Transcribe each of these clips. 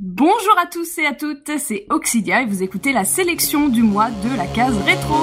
Bonjour à tous et à toutes, c'est Oxidia et vous écoutez la sélection du mois de la case rétro.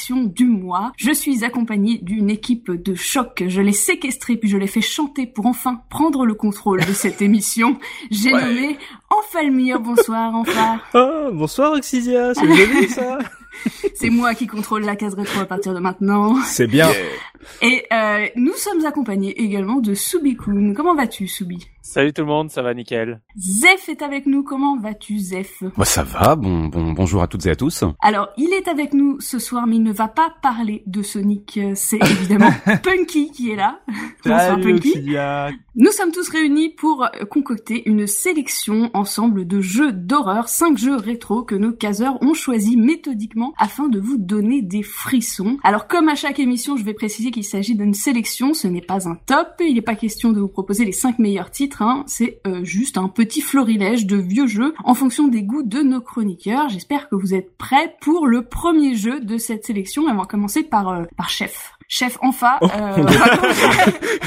Sélection du mois. Je suis accompagnée d'une équipe de choc. Je l'ai séquestrée puis je l'ai fait chanter pour enfin prendre le contrôle de cette émission. J'ai Ouais. nommé Enfalmir. Bonsoir Enfar. Ah, bonsoir Oxidia, c'est joli ça C'est moi qui contrôle la case rétro à partir de maintenant. C'est bien. Et euh, nous sommes accompagnés également de Subikun. Comment vas-tu Subi? Salut tout le monde, ça va nickel. Zef est avec nous. Comment vas-tu Zef Moi ça va, bon, bon bonjour à toutes et à tous. Alors, il est avec nous ce soir, mais il ne va pas parler de Sonic. Euh, C'est évidemment Punky qui est là. Bonsoir Punky? Nous sommes tous réunis pour concocter une sélection ensemble de jeux d'horreur, cinq jeux rétro que nos caseurs ont choisis méthodiquement afin de vous donner des frissons. Alors comme à chaque émission, je vais préciser qu'il s'agit d'une sélection, ce n'est pas un top, il n'est pas question de vous proposer les cinq meilleurs titres, c'est euh, juste un petit florilège de vieux jeux en fonction des goûts de nos chroniqueurs. J'espère que vous êtes prêts pour le premier jeu de cette sélection. Et on va commencer par, euh, par Chef. Chef Enfa, euh, on va commencer-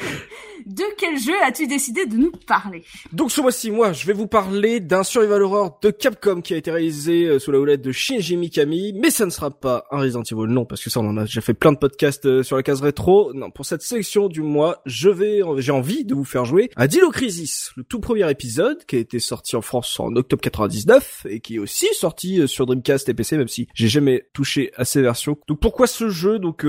de quel jeu as-tu décidé de nous parler? Donc ce mois-ci, moi, je vais vous parler d'un survival horror de Capcom qui a été réalisé euh, sous la houlette de Shinji Mikami, mais ça ne sera pas un Resident Evil, non, parce que ça, on en a déjà fait plein de podcasts euh, sur la case rétro. Non, pour cette sélection du mois, je vais, j'ai envie de vous faire jouer à Dino Crisis, le tout premier épisode qui a été sorti en France en octobre 99 et qui est aussi sorti euh, sur Dreamcast et PC, même si j'ai jamais touché à ces versions. Donc pourquoi ce jeu? Donc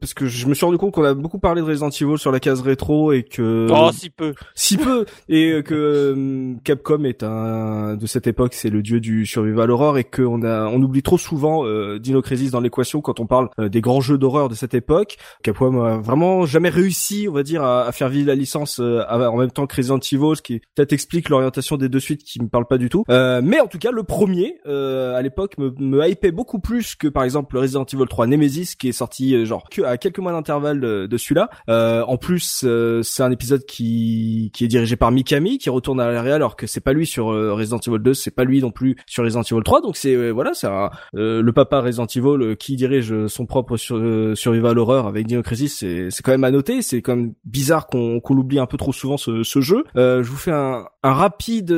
parce que je me suis rendu compte qu'on a beaucoup parlé de Resident Evil sur la case rétro et que Oh, si peu. si peu. Et euh, que euh, Capcom est un de cette époque c'est le dieu du survival horror et qu'on a on oublie trop souvent euh, Dino Crisis dans l'équation quand on parle euh, des grands jeux d'horreur de cette époque. Capcom a vraiment jamais réussi on va dire à, à faire vivre la licence euh, en même temps que Resident Evil ce qui peut-être explique l'orientation des deux suites qui me parle pas du tout. Euh, mais en tout cas le premier euh, à l'époque me, me hypait beaucoup plus que par exemple le Resident Evil 3 Nemesis qui est sorti genre à quelques mois d'intervalle de, de celui-là. Euh, en plus euh, c'est un épisode qui qui est dirigé par Mikami qui retourne à la réal alors que c'est pas lui sur euh, Resident Evil 2 c'est pas lui non plus sur Resident Evil 3 donc c'est euh, voilà c'est euh, le papa Resident Evil qui dirige son propre sur, survival horror avec Dino Crisis c'est c'est quand même à noter. C'est quand même bizarre qu'on qu'on l'oublie un peu trop souvent ce, ce jeu. Je vous fais un, un rapide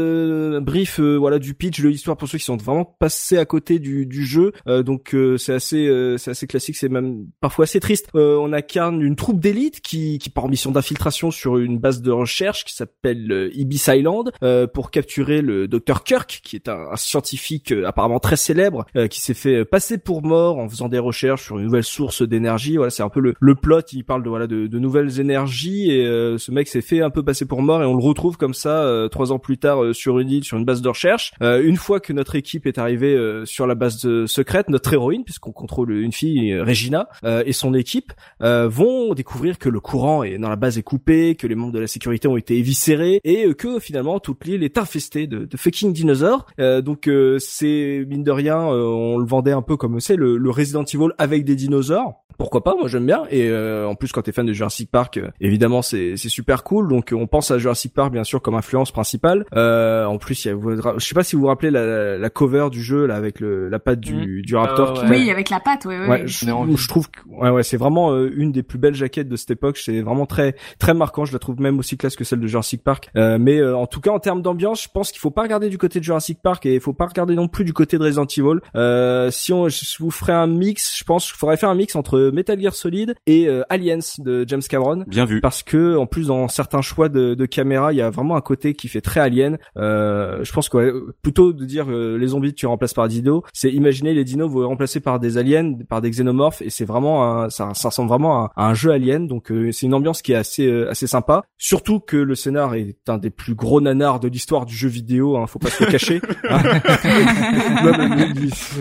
brief voilà du pitch de l'histoire pour ceux qui sont vraiment passés à côté du, du jeu. Donc c'est assez c'est assez classique c'est même parfois assez triste. On incarne une troupe d'élite qui qui part en mission d'infiltration sur une base de recherche qui s'appelle euh, Ibis Island euh, pour capturer le docteur Kirk qui est un, un scientifique euh, apparemment très célèbre qui s'est fait passer pour mort en faisant des recherches sur une nouvelle source d'énergie. Voilà c'est un peu le, le plot. Il parle de voilà de, de nouvelles énergies et ce mec s'est fait un peu passer pour mort et on le retrouve comme ça trois ans plus tard sur une île sur une base de recherche. Une fois que notre équipe est arrivée sur la base de- secrète notre héroïne puisqu'on contrôle une fille Regina et son équipe vont découvrir que le courant est dans la base est coupé, que les membres de la sécurité ont été éviscérés et euh, que finalement toute l'île est infestée de, de fucking dinosaures. Euh, donc euh, c'est mine de rien, euh, on le vendait un peu comme c'est le, le Resident Evil avec des dinosaures. Pourquoi pas Moi j'aime bien. Et euh, en plus quand t'es fan de Jurassic Park, euh, évidemment c'est c'est super cool. Donc euh, on pense à Jurassic Park bien sûr comme influence principale. Euh, en plus il y a, vous- je sais pas si vous vous rappelez la, la cover du jeu là avec le, la patte du, du raptor. Euh, qui Oui, avec la patte, ouais, ouais. Je, je trouve que ouais ouais c'est vraiment euh, une des plus belles jaquettes de cette époque. C'est vraiment très très marquant. Je la trouve même aussi classe que celle de Jurassic Park. Euh, mais euh, en tout cas en termes d'ambiance, je pense qu'il faut pas regarder du côté de Jurassic Park et il faut pas regarder non plus du côté de Resident Evil. Euh, si on je vous ferait un mix, je pense qu'il faudrait faire un mix entre Metal Gear Solid et Aliens de James Cameron. Bien vu. Parce que en plus dans certains choix de, de caméra, il y a vraiment un côté qui fait très Alien. je pense que plutôt de dire les zombies tu remplaces par dinos, c'est imaginer les dinos vous remplacer par des aliens, par des xénomorphes et c'est vraiment ça, ça ressemble vraiment à, un jeu Alien. Donc c'est une ambiance qui est assez assez sympa. Surtout que le scénar est un des plus gros nanars de l'histoire du jeu vidéo. Hein, faut pas se le cacher. Hein.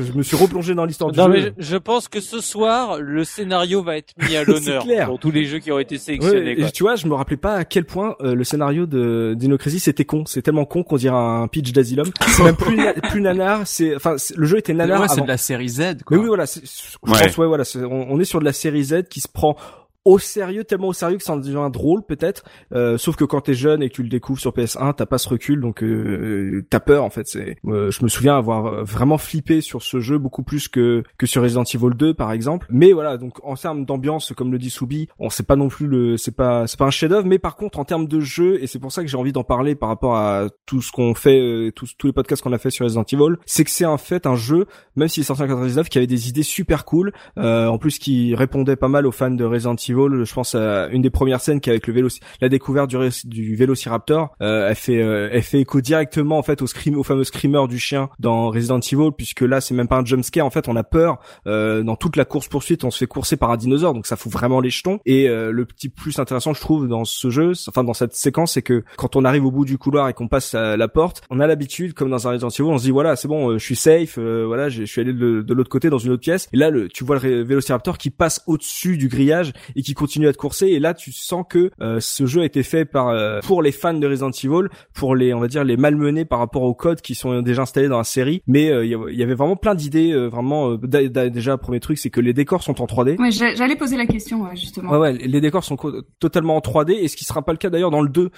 je me suis replongé dans l'histoire du non, jeu. Mais je, pense que ce soir, le scénario va être mis à l'honneur pour tous les jeux qui ont été sélectionnés. Ouais, tu vois, je me rappelais pas à quel point euh, le scénario de Dinocracy c'était con. C'est tellement con qu'on dirait un pitch d'Asylum. C'est même plus, plus nanar. C'est, enfin, le jeu était nanar. Ouais, c'est de la série Z. Quoi. Mais oui, voilà. Je pense, ouais, voilà. on est sur de la série Z qui se prend au sérieux, tellement au sérieux que ça en devient drôle peut-être. Euh, sauf que quand t'es jeune et que tu le découvres sur PS1, t'as pas ce recul, donc euh, t'as peur en fait. C'est, euh, je me souviens avoir vraiment flippé sur ce jeu beaucoup plus que que sur Resident Evil 2 par exemple. Mais voilà, donc en termes d'ambiance, comme le dit Soubi, on sait pas non plus le, c'est pas c'est pas un chef-d'œuvre, mais par contre en termes de jeu, et c'est pour ça que j'ai envie d'en parler par rapport à tout ce qu'on fait, euh, tous tous les podcasts qu'on a fait sur Resident Evil, c'est que c'est en fait un jeu, même s'il est sorti en 99, qui avait des idées super cool, en plus qui répondait pas mal aux fans de Resident Evil je pense à une des premières scènes qui avec le vélo, la découverte du, du Vélociraptor, euh, elle fait, euh, elle fait écho directement en fait au scream, au fameux screamer du chien dans Resident Evil, puisque là c'est même pas un jumpscare, en fait on a peur euh, dans toute la course poursuite, on se fait courser par un dinosaure, donc ça fout vraiment les jetons. Et euh, le petit plus intéressant je trouve dans ce jeu, enfin dans cette séquence, c'est que quand on arrive au bout du couloir et qu'on passe à la porte, on a l'habitude, comme dans un Resident Evil, on se dit voilà c'est bon, euh, je suis safe, voilà je suis allé de, de l'autre côté dans une autre pièce. Et là le, tu vois le Vélociraptor qui passe au-dessus du grillage et qui continue à te courser. Et là tu sens que euh, ce jeu a été fait par euh, pour les fans de Resident Evil pour les on va dire les malmenés par rapport aux codes qui sont déjà installés dans la série. Mais euh, il y avait vraiment plein d'idées vraiment déjà premier truc c'est que les décors sont en 3D ouais j'allais poser la question justement. Ouais, ouais les décors sont totalement en 3D et ce qui sera pas le cas d'ailleurs dans le 2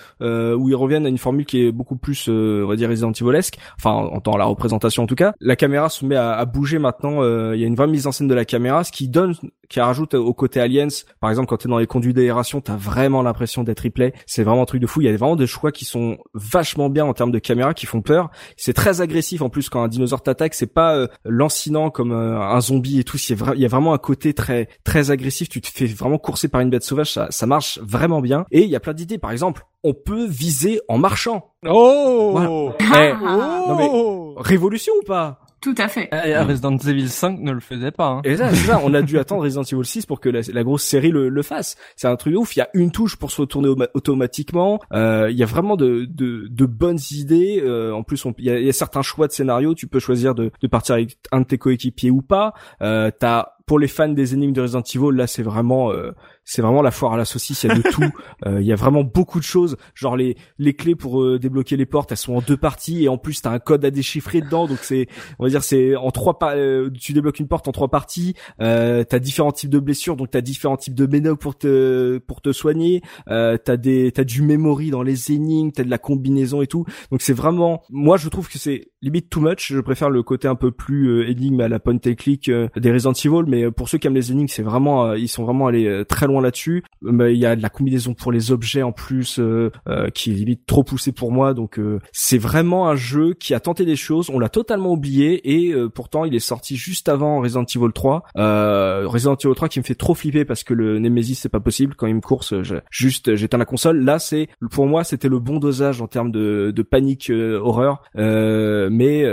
où ils reviennent à une formule qui est beaucoup plus on va dire Resident Evilesque. Enfin en tant la représentation en tout cas. La caméra se met à, à bouger maintenant il y a une vraie mise en scène de la caméra ce qui donne qui rajoute au côté aliens par exemple quand tu es dans les conduits d'aération t'as vraiment l'impression d'être replay. C'est vraiment un truc de fou. Il y a vraiment des choix qui sont vachement bien en termes de caméra qui font peur. C'est très agressif en plus quand un dinosaure t'attaque. C'est pas euh, lancinant comme euh, un zombie et tout. Il y a vraiment un côté très très agressif. Tu te fais vraiment courser par une bête sauvage. Ça, ça marche vraiment bien. Et il y a plein d'idées. Par exemple on peut viser en marchant. Oh, eh, non mais révolution ou pas? Tout à fait. Et Resident Evil 5 ne le faisait pas. Hein. Et ça, ça, on a dû attendre Resident Evil 6 pour que la, grosse série le, le fasse. C'est un truc ouf. Il y a une touche pour se retourner automatiquement. Euh, il y a vraiment de, de, de bonnes idées. Euh, en plus, il, y a, y a, certains choix de scénario. Tu peux choisir de, de partir avec un de tes coéquipiers ou pas. Euh, T'as pour les fans des énigmes de Resident Evil, là, c'est vraiment, euh, c'est vraiment la foire à la saucisse. Il y a de tout. Euh, il y a vraiment beaucoup de choses. Genre les les clés pour euh, débloquer les portes, elles sont en deux parties et en plus t'as un code à déchiffrer dedans. Donc c'est, on va dire, c'est en trois pas. tu débloques une porte en trois parties. Euh, t'as différents types de blessures, donc t'as différents types de ménocs pour te pour te soigner. Euh, t'as des t'as du memory dans les énigmes, t'as de la combinaison et tout. Donc c'est vraiment, moi je trouve que c'est limite too much. Je préfère le côté un peu plus énigme à la point and click des Resident Evil, mais euh, pour ceux qui aiment les énigmes, c'est vraiment, euh, ils sont vraiment allés euh, très loin là-dessus. Il y a de la combinaison pour les objets en plus qui est limite trop poussé pour moi. Donc c'est vraiment un jeu qui a tenté des choses. On l'a totalement oublié et pourtant il est sorti juste avant Resident Evil 3. Resident Evil 3 qui me fait trop flipper parce que le Nemesis c'est pas possible quand il me course. juste j'éteins la console. Là c'est pour moi c'était le bon dosage en termes de, de panique horreur. mais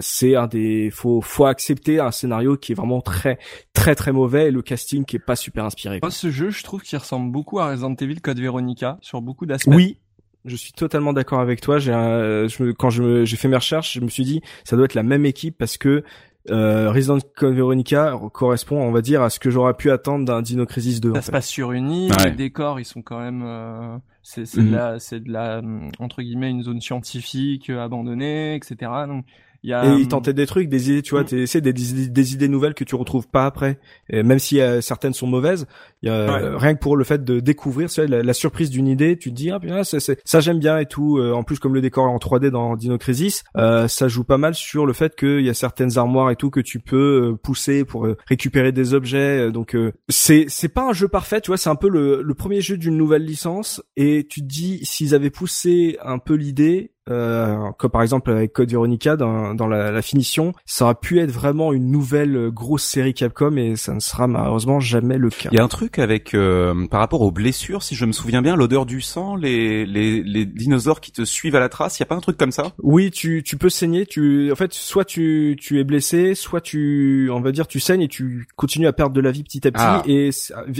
c'est un des faut faut accepter un scénario qui est vraiment très très très mauvais et le casting qui est pas super inspiré. Moi, ce jeu, je trouve qu'il ressemble beaucoup à Resident Evil Code Veronica sur beaucoup d'aspects. Oui, je suis totalement d'accord avec toi. J'ai je quand je j'ai fait mes recherches, je me suis dit ça doit être la même équipe parce que euh, Resident Code Veronica correspond, on va dire, à ce que j'aurais pu attendre d'un Dino Crisis 2. Ça se passe sur une île, les décors, ils sont quand même, euh, c'est c'est de mhm. la, c'est de la entre guillemets une zone scientifique abandonnée, etc. Donc et il tentait des trucs, des idées, tu vois, mm. c'est des, des, idées nouvelles que tu retrouves pas après. Et même si euh, certaines sont mauvaises, il y a rien que pour le fait de découvrir, la, la, surprise d'une idée, tu te dis ah bien ça, ça j'aime bien et tout. Euh, en plus comme le décor est en 3D dans Dino Crisis, euh, ça joue pas mal sur le fait qu'il y a certaines armoires et tout que tu peux pousser pour récupérer des objets. donc c'est c'est pas un jeu parfait, tu vois, c'est un peu le, le premier jeu d'une nouvelle licence et tu te dis s'ils avaient poussé un peu l'idée euh, comme par exemple avec Code Veronica dans, dans la, la, finition, ça aurait pu être vraiment une nouvelle euh, grosse série Capcom et ça ne sera malheureusement jamais le cas. Il y a un truc avec euh, par rapport aux blessures, si je me souviens bien, l'odeur du sang, les, les, les dinosaures qui te suivent à la trace, il y a pas un truc comme ça? Oui, tu, tu peux saigner, tu en fait soit tu, tu es blessé, soit tu on va dire tu saignes et tu continues à perdre de la vie petit à petit ah. et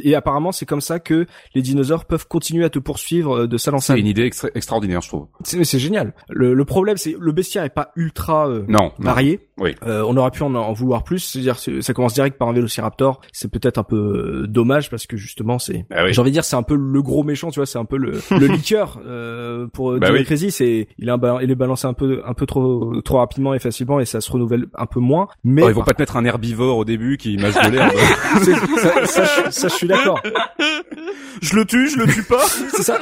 et apparemment c'est comme ça que les dinosaures peuvent continuer à te poursuivre de salle en salle. C'est une idée extraordinaire, je trouve. C'est génial. Le, le problème, c'est le bestiaire est pas ultra euh, non, varié. Oui. Euh, on aurait pu en, en vouloir plus. C'est-à-dire, ça commence direct par un Vélociraptor. C'est peut-être un peu euh, dommage parce que justement, c'est. Bah J'ai envie de dire, c'est un peu le gros méchant. Tu vois, c'est un peu le, le liqueur euh, pour bah oui. C'est il est, il est balancé un peu, un peu trop, trop rapidement et facilement et ça se renouvelle un peu moins. Mais oh, ils vont pas te mettre un herbivore au début qui mâche de l'herbe. ça, ça, ça, je suis d'accord. je le tue, je le tue pas. c'est ça.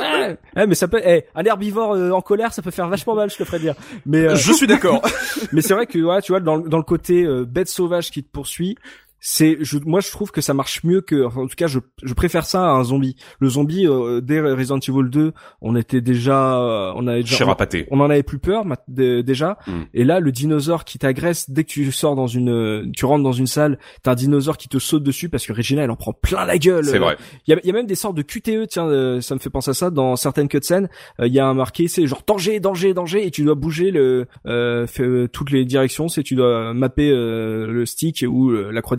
Eh, mais ça peut, eh, un herbivore en colère, ça peut faire vachement mal, je te ferais dire. Mais euh, je suis d'accord. mais c'est vrai que ouais, tu vois dans, dans le côté euh, bête sauvage qui te poursuit, c'est je, moi je trouve que ça marche mieux que en tout cas je, je préfère ça à un zombie. Le zombie euh, dès Resident Evil 2 on était déjà euh, on avait déjà on, en avait plus peur déjà. Hmm. et là le dinosaure qui t'agresse dès que tu sors dans une tu rentres dans une salle t'as un dinosaure qui te saute dessus parce que Regina elle en prend plein la gueule. C'est vrai. Il y a, y a, même des sortes de QTE tiens euh, ça me fait penser à ça dans certaines cutscenes il y a un marqué c'est genre danger danger danger et tu dois bouger le fait, toutes les directions c'est tu dois mapper le stick ou la croix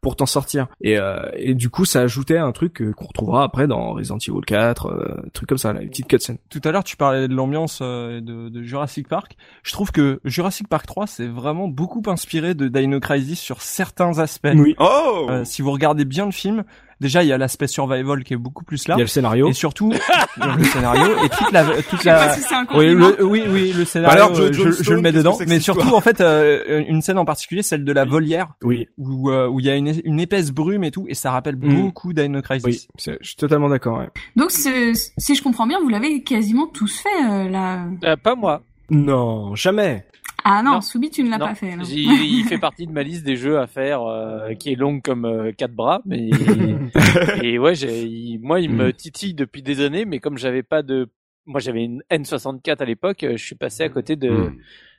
pour t'en sortir. Et, euh, et du coup, ça ajoutait un truc qu'on retrouvera après dans Resident Evil 4, euh, truc comme ça, là, une petite cutscene. Tout à l'heure, tu parlais de l'ambiance euh, de, de, Jurassic Park. Je trouve que Jurassic Park 3, c'est vraiment beaucoup inspiré de Dino Crisis sur certains aspects. Oui. Oh euh, si vous regardez bien le film, déjà il y a l'aspect survival qui est beaucoup plus là. Il y a le scénario. Et surtout le scénario et toute la toute la. Si oui, le, oui oui le scénario. je, je, le mets dedans. Mais surtout en fait euh, une scène en particulier, celle de la volière. Oui. Où euh, où il y a une, une épaisse brume et tout et ça rappelle mm. beaucoup Dino Crisis. Oui, je suis totalement d'accord. Ouais. Donc si je comprends bien, vous l'avez quasiment tous fait euh, là. Euh, pas moi. Non, jamais. Ah non, Soubi, tu ne l'as pas fait. Non. Il, fait partie de ma liste des jeux à faire, euh, qui est longue comme euh, quatre bras. Mais et ouais, j'ai, moi, il me mm. titille depuis des années, mais comme j'avais pas de, moi, j'avais une N64 à l'époque, euh, je suis passé à côté de. Mm.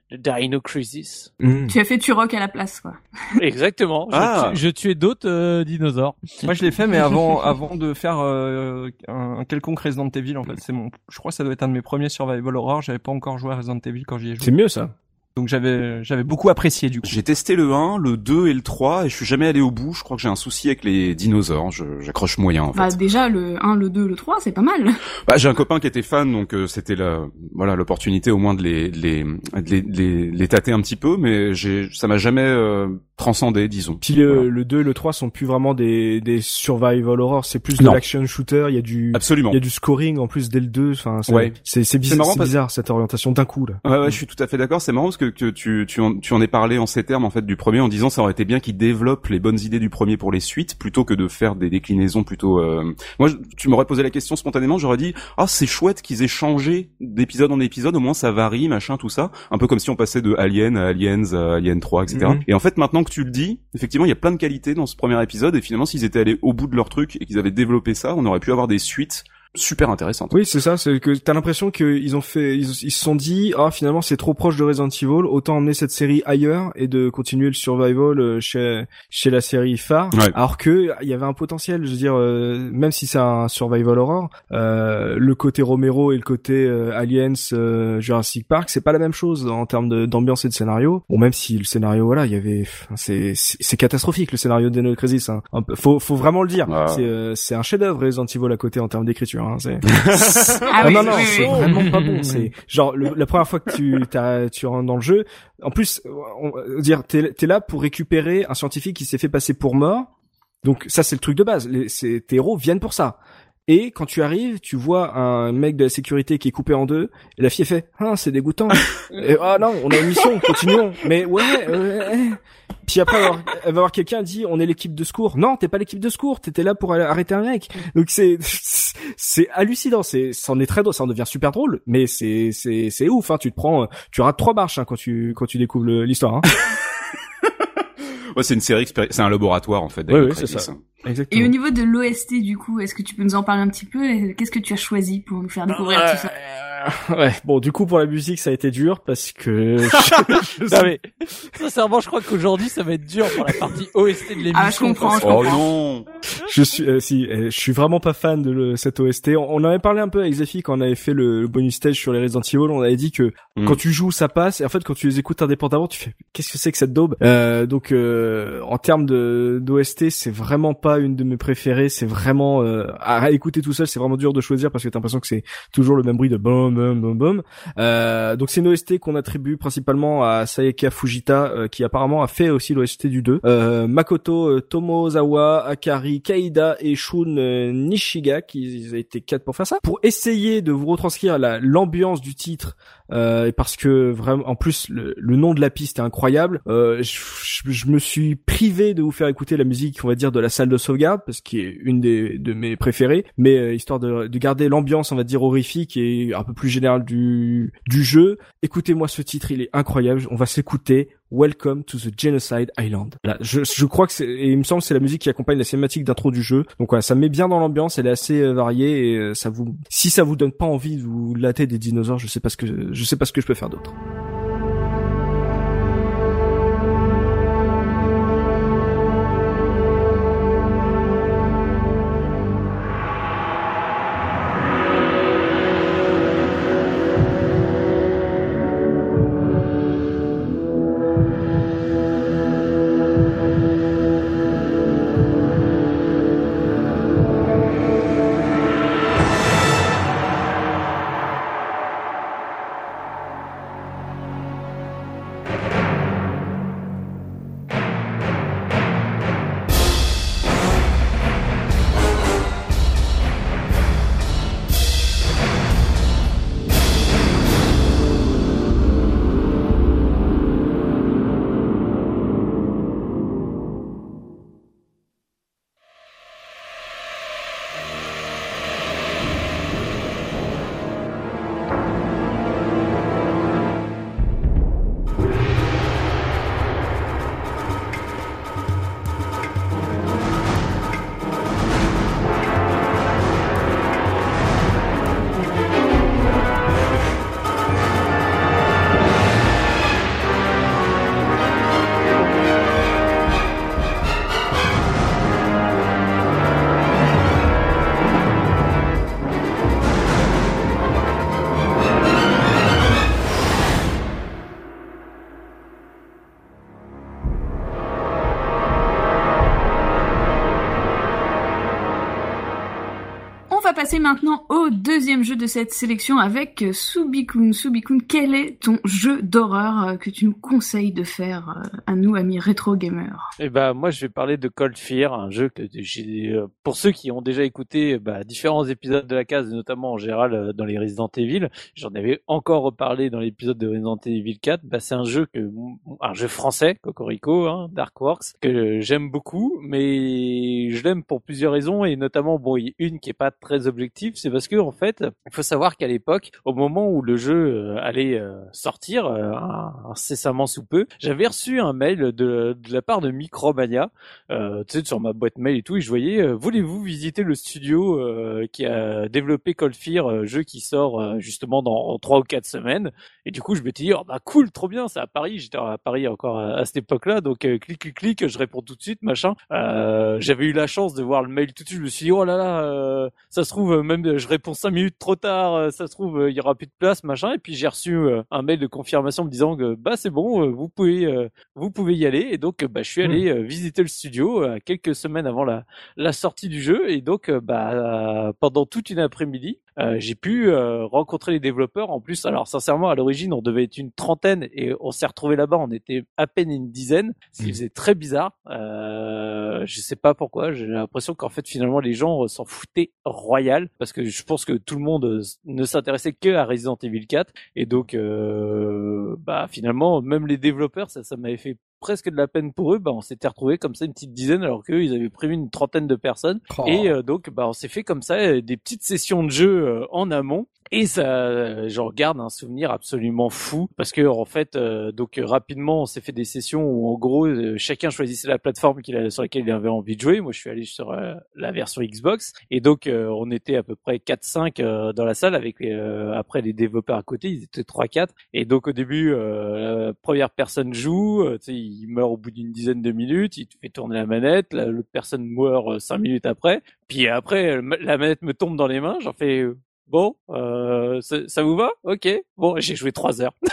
Dino Crisis. Mm. Tu as fait Turok à la place, quoi. Exactement. Ah. Je, tuais d'autres dinosaures. Moi, je l'ai fait, mais avant, avant de faire un, un, quelconque Resident Evil, en fait, c'est mon. Je crois que ça doit être un de mes premiers survival horror. J'avais pas encore joué à Resident Evil quand j'y ai joué. C'est mieux ça. Donc j'avais j'avais beaucoup apprécié du coup. J'ai testé le 1, le 2 et le 3 et je suis jamais allé au bout. Je crois que j'ai un souci avec les dinosaures. J'accroche moyen en bah, déjà le 1, le 2, le 3, c'est pas mal. Bah j'ai un copain qui était fan donc euh, c'était la voilà l'opportunité au moins de les de les, de les, les, les tâter un petit peu mais j'ai ça m'a jamais euh, transcendé disons. Puis le, le 2 et le 3 sont plus vraiment des des survival horror, c'est plus de l'action shooter, il y a du Absolument. il y a du scoring en plus dès le 2, enfin c'est ouais. c'est bizarre, bizarre cette orientation d'un coup là. Ouais, ouais, je suis tout à fait d'accord, c'est marrant parce que, que tu tu tu en es parlé en ces termes en fait du premier en disant ça aurait été bien qu'ils développent les bonnes idées du premier pour les suites plutôt que de faire des déclinaisons plutôt. Euh... Moi, tu m'aurais posé la question spontanément, j'aurais dit ah c'est chouette qu'ils aient changé d'épisode en épisode, au moins ça varie, machin, tout ça, un peu comme si on passait de Alien à Aliens à Alien 3, etc. Mhm. Et en fait maintenant que tu le dis, effectivement il y a plein de qualités dans ce premier épisode et finalement s'ils étaient allés au bout de leur truc et qu'ils avaient développé ça, on aurait pu avoir des suites super intéressante. Oui, c'est ça, c'est que t'as l'impression qu'ils ont fait, ils, se sont dit, ah finalement c'est trop proche de Resident Evil, autant emmener cette série ailleurs et de continuer le survival euh, chez chez la série phare. Alors que il y avait un potentiel, je veux dire, euh, même si c'est un survival horror, euh, le côté Romero et le côté euh, Aliens, Jurassic Park, c'est pas la même chose en termes d'ambiance et de scénario. Bon, même si le scénario, voilà, il y avait, c'est c'est catastrophique le scénario de No Crisis. Hein. Faut faut vraiment le dire. C'est c'est un chef-d'œuvre Resident Evil à côté en termes d'écriture. Hein, ah, oui, non, non, c'est vraiment pas bon. C'est genre la première fois que tu t'as, tu rentres dans le jeu. En plus, on, dire t'es es là pour récupérer un scientifique qui s'est fait passer pour mort. Donc ça c'est le truc de base. Les, tes héros viennent pour ça. Et quand tu arrives, tu vois un mec de la sécurité qui est coupé en deux, et la fille fait « Ah, c'est dégoûtant !» Ah non, on a une mission, continuons !» Mais ouais, ouais, Puis après, elle va voir quelqu'un dit « On est l'équipe de secours !» Non, t'es pas l'équipe de secours, t'étais là pour arrêter un mec. Donc c'est c'est hallucinant, c'est ça en est très drôle, ça en devient super drôle, mais c'est c'est c'est ouf, hein. Tu te prends, tu rates trois marches hein, quand tu quand tu découvres l'histoire. Hein. ouais, c'est une série, c'est un laboratoire en fait. C'est ça. Et au niveau de l'OST, du coup, est-ce que tu peux nous en parler un petit peu Qu'est-ce que tu as choisi pour nous faire découvrir tout ça ouais. Bon, du coup pour la musique ça a été dur parce que. je, non mais sincèrement, je crois qu'aujourd'hui ça va être dur pour la partie OST de l'émission. Ah, je comprends. Je comprends. Oh non. Je suis, euh, si, euh, je suis vraiment pas fan de le, cette OST. On, en avait parlé un peu avec Zephy quand on avait fait le, bonus stage sur les Resident Evil. On avait dit que mm. quand tu joues ça passe et en fait quand tu les écoutes indépendamment tu fais qu'est-ce que c'est que cette daube? Euh, donc euh, en termes de d'OST c'est vraiment pas une de mes préférées. C'est vraiment à écouter tout seul c'est vraiment dur de choisir parce que t'as l'impression que c'est toujours le même bruit de boum boum boum boum. Euh, donc c'est une OST qu'on attribue principalement à Sayaka Fujita euh, qui apparemment a fait aussi l'OST du 2. Euh, Makoto euh, Tomozawa, Akari Kaida et Shun Nishiga qui été quatre pour faire ça. Pour essayer de vous retranscrire l'ambiance du titre euh, parce que vraiment en plus le, nom de la piste est incroyable. Euh, je, je, me suis privé de vous faire écouter la musique, on va dire de la salle de sauvegarde parce qu'il est une des de mes préférées, mais euh, histoire de, de garder l'ambiance, on va dire horrifique et un peu plus générale du du jeu. Écoutez-moi ce titre, il est incroyable. On va s'écouter. Welcome to the Genocide Island. Là, je, je crois que c'est, et il me semble que c'est la musique qui accompagne la cinématique d'intro du jeu. Donc voilà, ça met bien dans l'ambiance, elle est assez euh, variée et euh, ça vous, si ça vous donne pas envie de vous latter des dinosaures, je sais pas ce que, je sais pas ce que je peux faire d'autre. Passer maintenant au deuxième jeu cette sélection avec Subikun. Subikun, quel est ton jeu d'horreur euh, que tu nous conseilles de faire euh, à nous, amis rétro gamers? Eh ben, moi, je vais parler de Cold Fear, un jeu que j'ai, euh, pour ceux qui ont déjà écouté bah, différents épisodes de la case, notamment en général dans les Resident Evil, j'en avais encore reparlé dans l'épisode de Resident Evil 4. Bah, c'est un jeu que, un jeu français, Cocorico, hein, Darkworks, que j'aime beaucoup, mais je l'aime pour plusieurs raisons et notamment, bon, une qui est pas très objectif, c'est parce que en fait, faut savoir qu'à l'époque, au moment où le jeu euh, allait euh, sortir, euh, incessamment sous peu, j'avais reçu un mail de, la part de Micromania, tu sais, sur ma boîte mail et tout, et je voyais, voulez-vous visiter le studio qui a développé Cold Fear, jeu qui sort justement dans trois ou quatre semaines. Et du coup, je m'étais dit, oh bah cool, trop bien, c'est à Paris. J'étais à Paris encore à, cette époque-là, donc clic clic clic, je réponds tout de suite, machin. j'avais eu la chance de voir le mail tout de suite. Je me suis dit, oh là là, ça se trouve même je réponds cinq minutes trop tard, euh, ça se trouve euh, il y aura plus de place machin et puis j'ai reçu euh, un mail de confirmation me disant que bah c'est bon, vous pouvez vous pouvez y aller et donc bah je suis allé hmm. visiter le studio quelques semaines avant la la sortie du jeu et donc bah pendant toute une après-midi j'ai pu euh, rencontrer les développeurs. En plus, alors sincèrement, à l'origine, on devait être une trentaine et on s'est retrouvé là-bas. On était à peine une dizaine, ce qui mmh. faisait très bizarre. Euh, je sais pas pourquoi. J'ai l'impression qu'en fait, finalement, les gens s'en foutaient royal parce que je pense que tout le monde ne s'intéressait que à Resident Evil 4 et donc, euh, bah finalement, même les développeurs, ça, ça m'avait fait presque de la peine pour eux, bah on s'était retrouvé comme ça une petite dizaine alors qu'eux ils avaient prévu une trentaine de personnes oh. et euh, donc bah on s'est fait comme ça euh, des petites sessions de jeu euh, en amont Et ça, j'en garde un souvenir absolument fou parce que en fait, euh, donc rapidement, on s'est fait des sessions où en gros, chacun choisissait la plateforme qu'il sur laquelle il avait envie de jouer. Moi, je suis allé sur la version Xbox. Et donc on était à peu près 4-5 dans la salle avec après les développeurs à côté, ils étaient 3-4 et donc au début, la première personne joue, il meurt au bout d'une dizaine de minutes, il fait tourner la manette, l'autre personne meurt 5 minutes après, puis après la manette me tombe dans les mains, j'en fais bon, euh, ça, vous va? Ok. Bon, j'ai joué trois heures.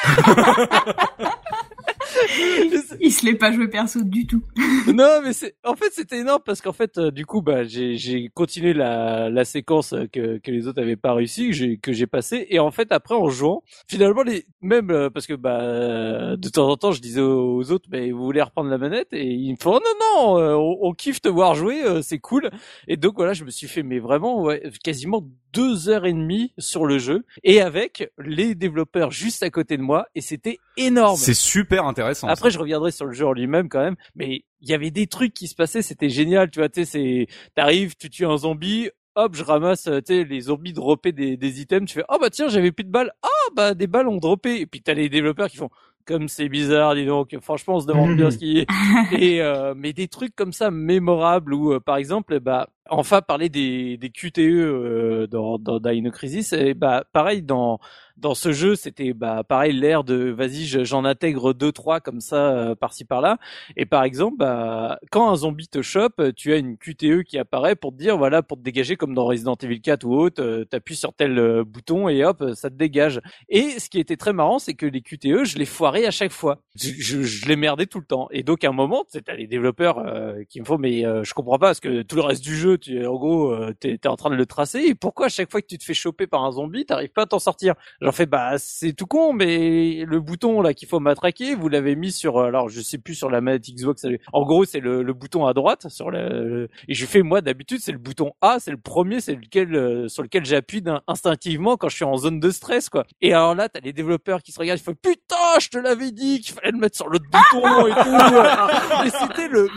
il se l'est pas joué perso du tout. non, mais c'est en fait c'était énorme parce qu'en fait euh, du coup bah j'ai j'ai continué la la séquence que que les autres avaient pas réussi que j'ai que j'ai passé. Et en fait après en jouant finalement les même euh, parce que bah de temps en temps je disais aux, autres mais vous voulez reprendre la manette? Et ils me font oh, non non euh, on, on, kiffe te voir jouer c'est cool. Et donc voilà je me suis fait mais vraiment ouais, quasiment deux heures et demie sur le jeu. Et avec les développeurs juste à côté de moi et c'était énorme. C'est super intéressant. Après, je reviendrai sur le jeu en lui-même quand même, mais il y avait des trucs qui se passaient, c'était génial, tu vois, tu sais, c'est, t'arrives, tu tues un zombie, hop, je ramasse, tu sais, les zombies dropper des, des items, tu fais, oh bah tiens, j'avais plus de balles, ah bah des balles ont droppé, et puis t'as les développeurs qui font, comme c'est bizarre, dis donc. Franchement, on se demande bien ce qui est. Et euh, mais des trucs comme ça mémorables où, euh, par exemple, bah enfin parler des, des QTE euh, dans, dans Dino Crisis, et bah pareil dans dans ce jeu, c'était bah pareil l'air de vas-y, j'en intègre deux trois comme ça euh, par-ci par-là. Et par exemple, bah quand un zombie te chope, tu as une QTE qui apparaît pour te dire voilà pour te dégager comme dans Resident Evil 4 ou autre, euh, t'appuies sur tel euh, bouton et hop, ça te dégage. Et ce qui était très marrant, c'est que les QTE, je les foirais à chaque fois. Je, je, les merdais tout le temps. Et donc à un moment, tu as les développeurs qui me font mais je comprends pas parce que tout le reste du jeu, tu en gros, t'es es en train de le tracer. Pourquoi à chaque fois que tu te fais choper par un zombie, t'arrives pas à t'en sortir? J'en fais bah c'est tout con, mais le bouton là qu'il faut matraquer, vous l'avez mis sur alors je sais plus sur la manette Xbox. En gros c'est le, bouton à droite sur le et je fais moi d'habitude c'est le bouton A, c'est le premier, c'est lequel euh, sur lequel j'appuie instinctivement quand je suis en zone de stress quoi. Et alors là t'as les développeurs qui se regardent, ils font putain je te l'avais dit qu'il fallait le mettre sur l'autre bouton et tout. et c'était le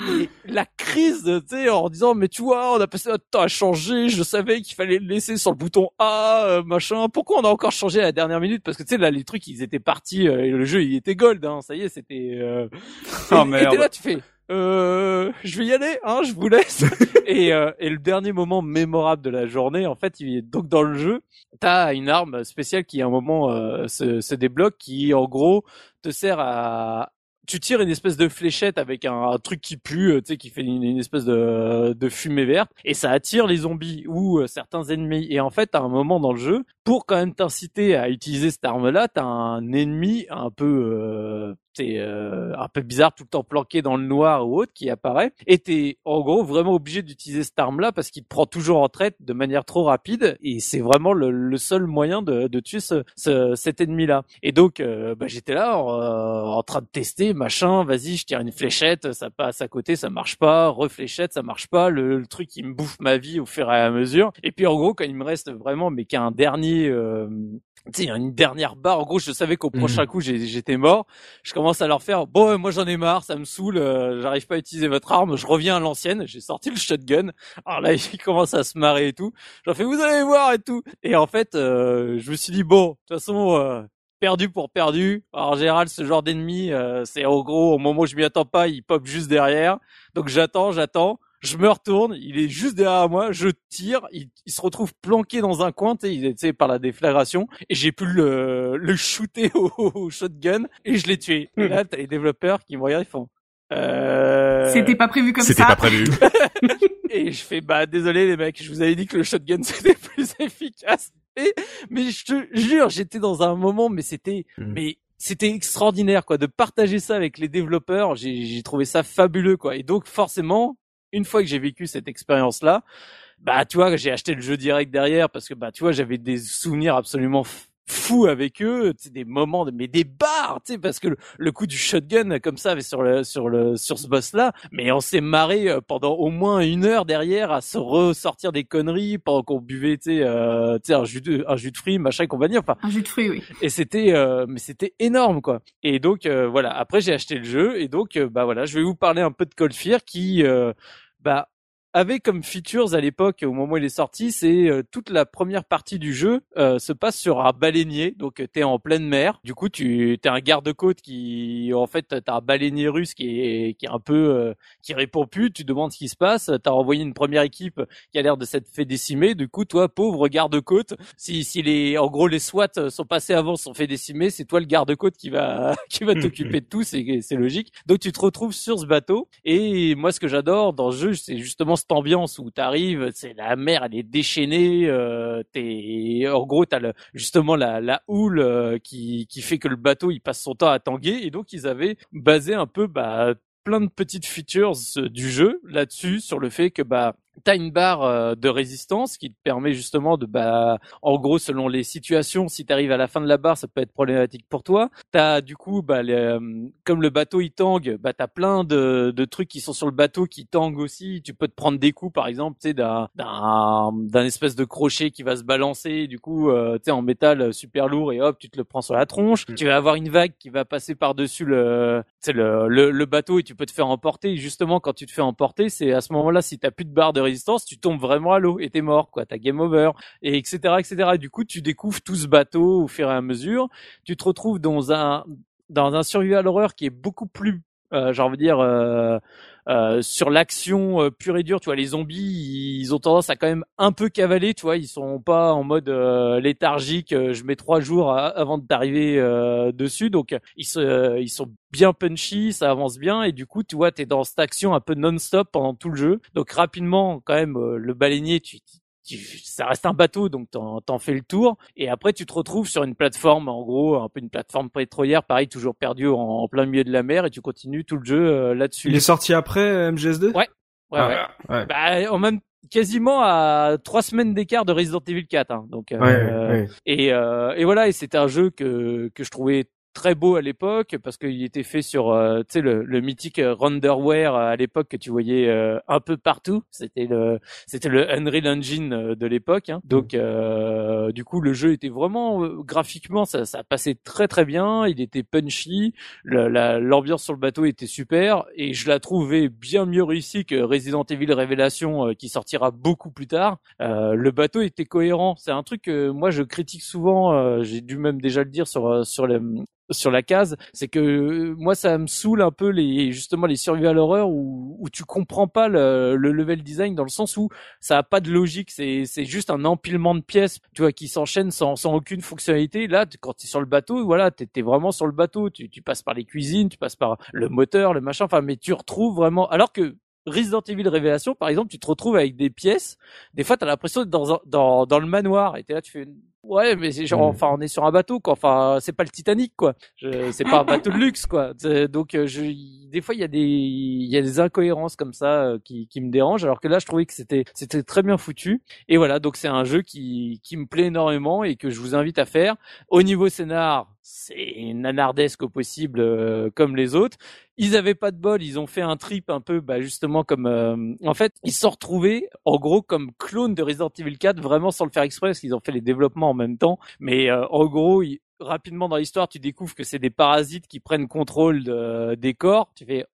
la crise tu sais en disant mais tu vois on a passé notre temps à changer, je savais qu'il fallait le laisser sur le bouton A euh, machin. Pourquoi on a encore changé la dernière minute parce que tu sais là les trucs ils étaient partis euh, et le jeu il était gold hein, ça y est c'était euh... oh, merde. et là tu fais euh, je vais y aller, hein, je vous laisse. et, euh, et le dernier moment mémorable de la journée, en fait, il est donc dans le jeu, t'as une arme spéciale qui à un moment euh, se, se, débloque, qui en gros te sert à, tu tires une espèce de fléchette avec un, truc qui pue, euh, tu sais, qui fait une, espèce de, fumée verte, et ça attire les zombies ou euh, certains ennemis. Et en fait, à un moment dans le jeu, pour quand même t'inciter à utiliser cette arme-là, t'as un ennemi un peu euh, c'est euh, un peu bizarre tout le temps planqué dans le noir ou autre qui apparaît et t'es en gros vraiment obligé d'utiliser cette arme là parce qu'il te prend toujours en traite de manière trop rapide et c'est vraiment le, seul moyen de, de tuer ce, cet ennemi là et donc euh, bah, j'étais là euh, en train de tester machin vas-y je tire une fléchette ça passe à côté ça marche pas refléchette ça marche pas le, truc il me bouffe ma vie au fur et à mesure et puis en gros quand il me reste vraiment mais qu'un dernier tu sais, une dernière barre. En gros, je savais qu'au prochain mhm. coup, j'étais mort. Je commence à leur faire, bon, moi j'en ai marre, ça me saoule, euh, j'arrive pas à utiliser votre arme. Je reviens à l'ancienne. J'ai sorti le shotgun. Alors là, ils commencent à se marrer et tout. J'en fais, vous allez voir et tout. Et en fait, euh, je me suis dit, bon, de toute façon, euh, perdu pour perdu. En général, ce genre d'ennemi, c'est en gros, au moment où je m'y attends pas, il pop juste derrière. Donc j'attends, j'attends je me retourne, il est juste derrière moi, je tire, il, se retrouve planqué dans un coin, tu sais, par la déflagration, et j'ai pu le, le shooter au, shotgun, et je l'ai tué. Et là, t'as les développeurs qui me regardent, ils font, euh... C'était pas prévu comme ça. C'était pas prévu. et je fais, bah, désolé les mecs, je vous avais dit que le shotgun c'était plus efficace. Et, mais je te jure, j'étais dans un moment, mais c'était, hmm. mais c'était extraordinaire quoi de partager ça avec les développeurs j'ai trouvé ça fabuleux quoi et donc forcément une fois que j'ai vécu cette expérience là, bah tu vois, j'ai acheté le jeu direct derrière parce que bah tu vois, j'avais des souvenirs absolument fous avec eux, des moments de, mais des barres, tu sais parce que le, coup du shotgun comme ça sur le sur le sur ce boss là, mais on s'est marré euh, pendant au moins une heure derrière à se ressortir des conneries pendant qu'on buvait tu sais euh, un jus de un jus de fruits, machin qu'on va dire enfin un jus de fruits oui. Et c'était euh, mais c'était énorme quoi. Et donc euh, voilà, après j'ai acheté le jeu et donc bah voilà, je vais vous parler un peu de Cold Fear qui bah avait comme features à l'époque, au moment où il est sorti, c'est euh, toute la première partie du jeu euh, se passe sur un baleinier. Donc t'es en pleine mer. Du coup, tu es un garde-côte qui, en fait, t'as un baleinier russe qui est qui est un peu qui répond plus. Tu demandes ce qui se passe. T'as envoyé une première équipe qui a l'air de s'être fait décimer. Du coup, toi, pauvre garde-côte, si si les en gros les SWAT sont passés avant, sont fait décimer, c'est toi le garde-côte qui va qui va t'occuper de tout. C'est c'est logique. Donc tu te retrouves sur ce bateau. Et moi, ce que j'adore dans ce jeu, c'est justement ambiance où t'arrives, c'est la mer, elle est déchaînée. Euh, t'es, en gros, t'as le, justement la, la houle euh, qui, qui fait que le bateau il passe son temps à tanguer. Et donc ils avaient basé un peu bah, plein de petites features euh, du jeu là-dessus sur le fait que bah T'as une barre euh, de résistance qui te permet justement de, bah, en gros, selon les situations, si tu arrives à la fin de la barre, ça peut être problématique pour toi. T'as du coup, bah, euh, comme le bateau il tangue, bah, t'as plein de, de trucs qui sont sur le bateau qui tanguent aussi. Tu peux te prendre des coups, par exemple, tu sais, d'un, d'un, espèce de crochet qui va se balancer, du coup, euh, tu sais, en métal super lourd et hop, tu te le prends sur la tronche. Mm. Tu vas avoir une vague qui va passer par dessus le, le, le, le bateau et tu peux te faire emporter. Et justement, quand tu te fais emporter, c'est à ce moment-là, si t'as plus de barre de résistance, tu tombes vraiment à l'eau et t'es mort, quoi. T'as game over, et etc., etc. du coup, tu découvres tout ce bateau au fur et à mesure. Tu te retrouves dans un dans un survival horreur qui est beaucoup plus, euh, j'ai envie de dire, euh, euh, sur l'action euh, pure et dure, tu vois, les zombies, ils ont tendance à quand même un peu cavaler, tu vois, ils sont pas en mode euh, léthargique. je mets trois jours avant d'arriver dessus, donc ils, se, ils sont bien punchy, ça avance bien, et du coup, tu vois, t'es dans cette action un peu non-stop pendant tout le jeu. Donc rapidement, quand même, le baleinier, tu ça reste un bateau, donc t'en, t'en fais le tour. Et après, tu te retrouves sur une plateforme, en gros, un peu une plateforme pétrolière, pareil, toujours perdu en, plein milieu de la mer, et tu continues tout le jeu euh, là-dessus. Il est sorti après euh, MGS2 Ouais. Ouais, ah, ouais. Bah, en même quasiment à trois semaines d'écart de Resident Evil 4 hein, donc euh, ouais, et euh, et voilà et c'était un jeu que que je trouvais très beau à l'époque parce qu'il était fait sur euh, tu sais le, le, mythique renderware à l'époque que tu voyais euh, un peu partout. C'était le c'était le Unreal Engine euh, de l'époque hein. donc euh, du coup le jeu était vraiment graphiquement ça, ça passait très très bien. Il était punchy. L'ambiance sur le bateau était super. Et je la trouvais bien mieux réussi que Resident Evil Révélation qui sortira beaucoup plus tard. Le bateau était cohérent. C'est un truc que moi je critique souvent j'ai dû même déjà le dire sur sur les sur la case, c'est que euh, moi ça me saoule un peu les justement les survival horror où, où tu comprends pas le, le, level design dans le sens où ça a pas de logique, c'est c'est juste un empilement de pièces, tu vois, qui s'enchaînent sans sans aucune fonctionnalité. Là, quand tu es sur le bateau, voilà, t'es es vraiment sur le bateau, tu tu passes par les cuisines, tu passes par le moteur, le machin, enfin, mais tu retrouves vraiment. Alors que Resident Evil Révélation, par exemple, tu te retrouves avec des pièces. Des fois, t'as l'impression d'être dans, dans, dans le manoir. Et t'es là, tu fais, ouais, mais c'est genre, mm. enfin, on est sur un bateau, quoi. Enfin, c'est pas le Titanic, quoi. C'est pas un bateau de luxe, quoi. Donc, euh, je, des fois, il y a des, il y a des incohérences comme ça euh, qui, qui me dérangent. Alors que là, je trouvais que c'était, c'était très bien foutu. Et voilà, donc c'est un jeu qui, qui me plaît énormément et que je vous invite à faire. Au niveau scénar, c'est nanardesque au possible, euh, comme les autres ils avaient pas de bol, ils ont fait un trip un peu, bah justement comme, euh, en fait, ils se sont retrouvés en gros comme clones de Resident Evil 4, vraiment sans le faire exprès, parce qu'ils ont fait les développements en même temps. Mais euh, en gros, rapidement dans l'histoire, tu découvres que c'est des parasites qui prennent contrôle de, des corps. Tu fais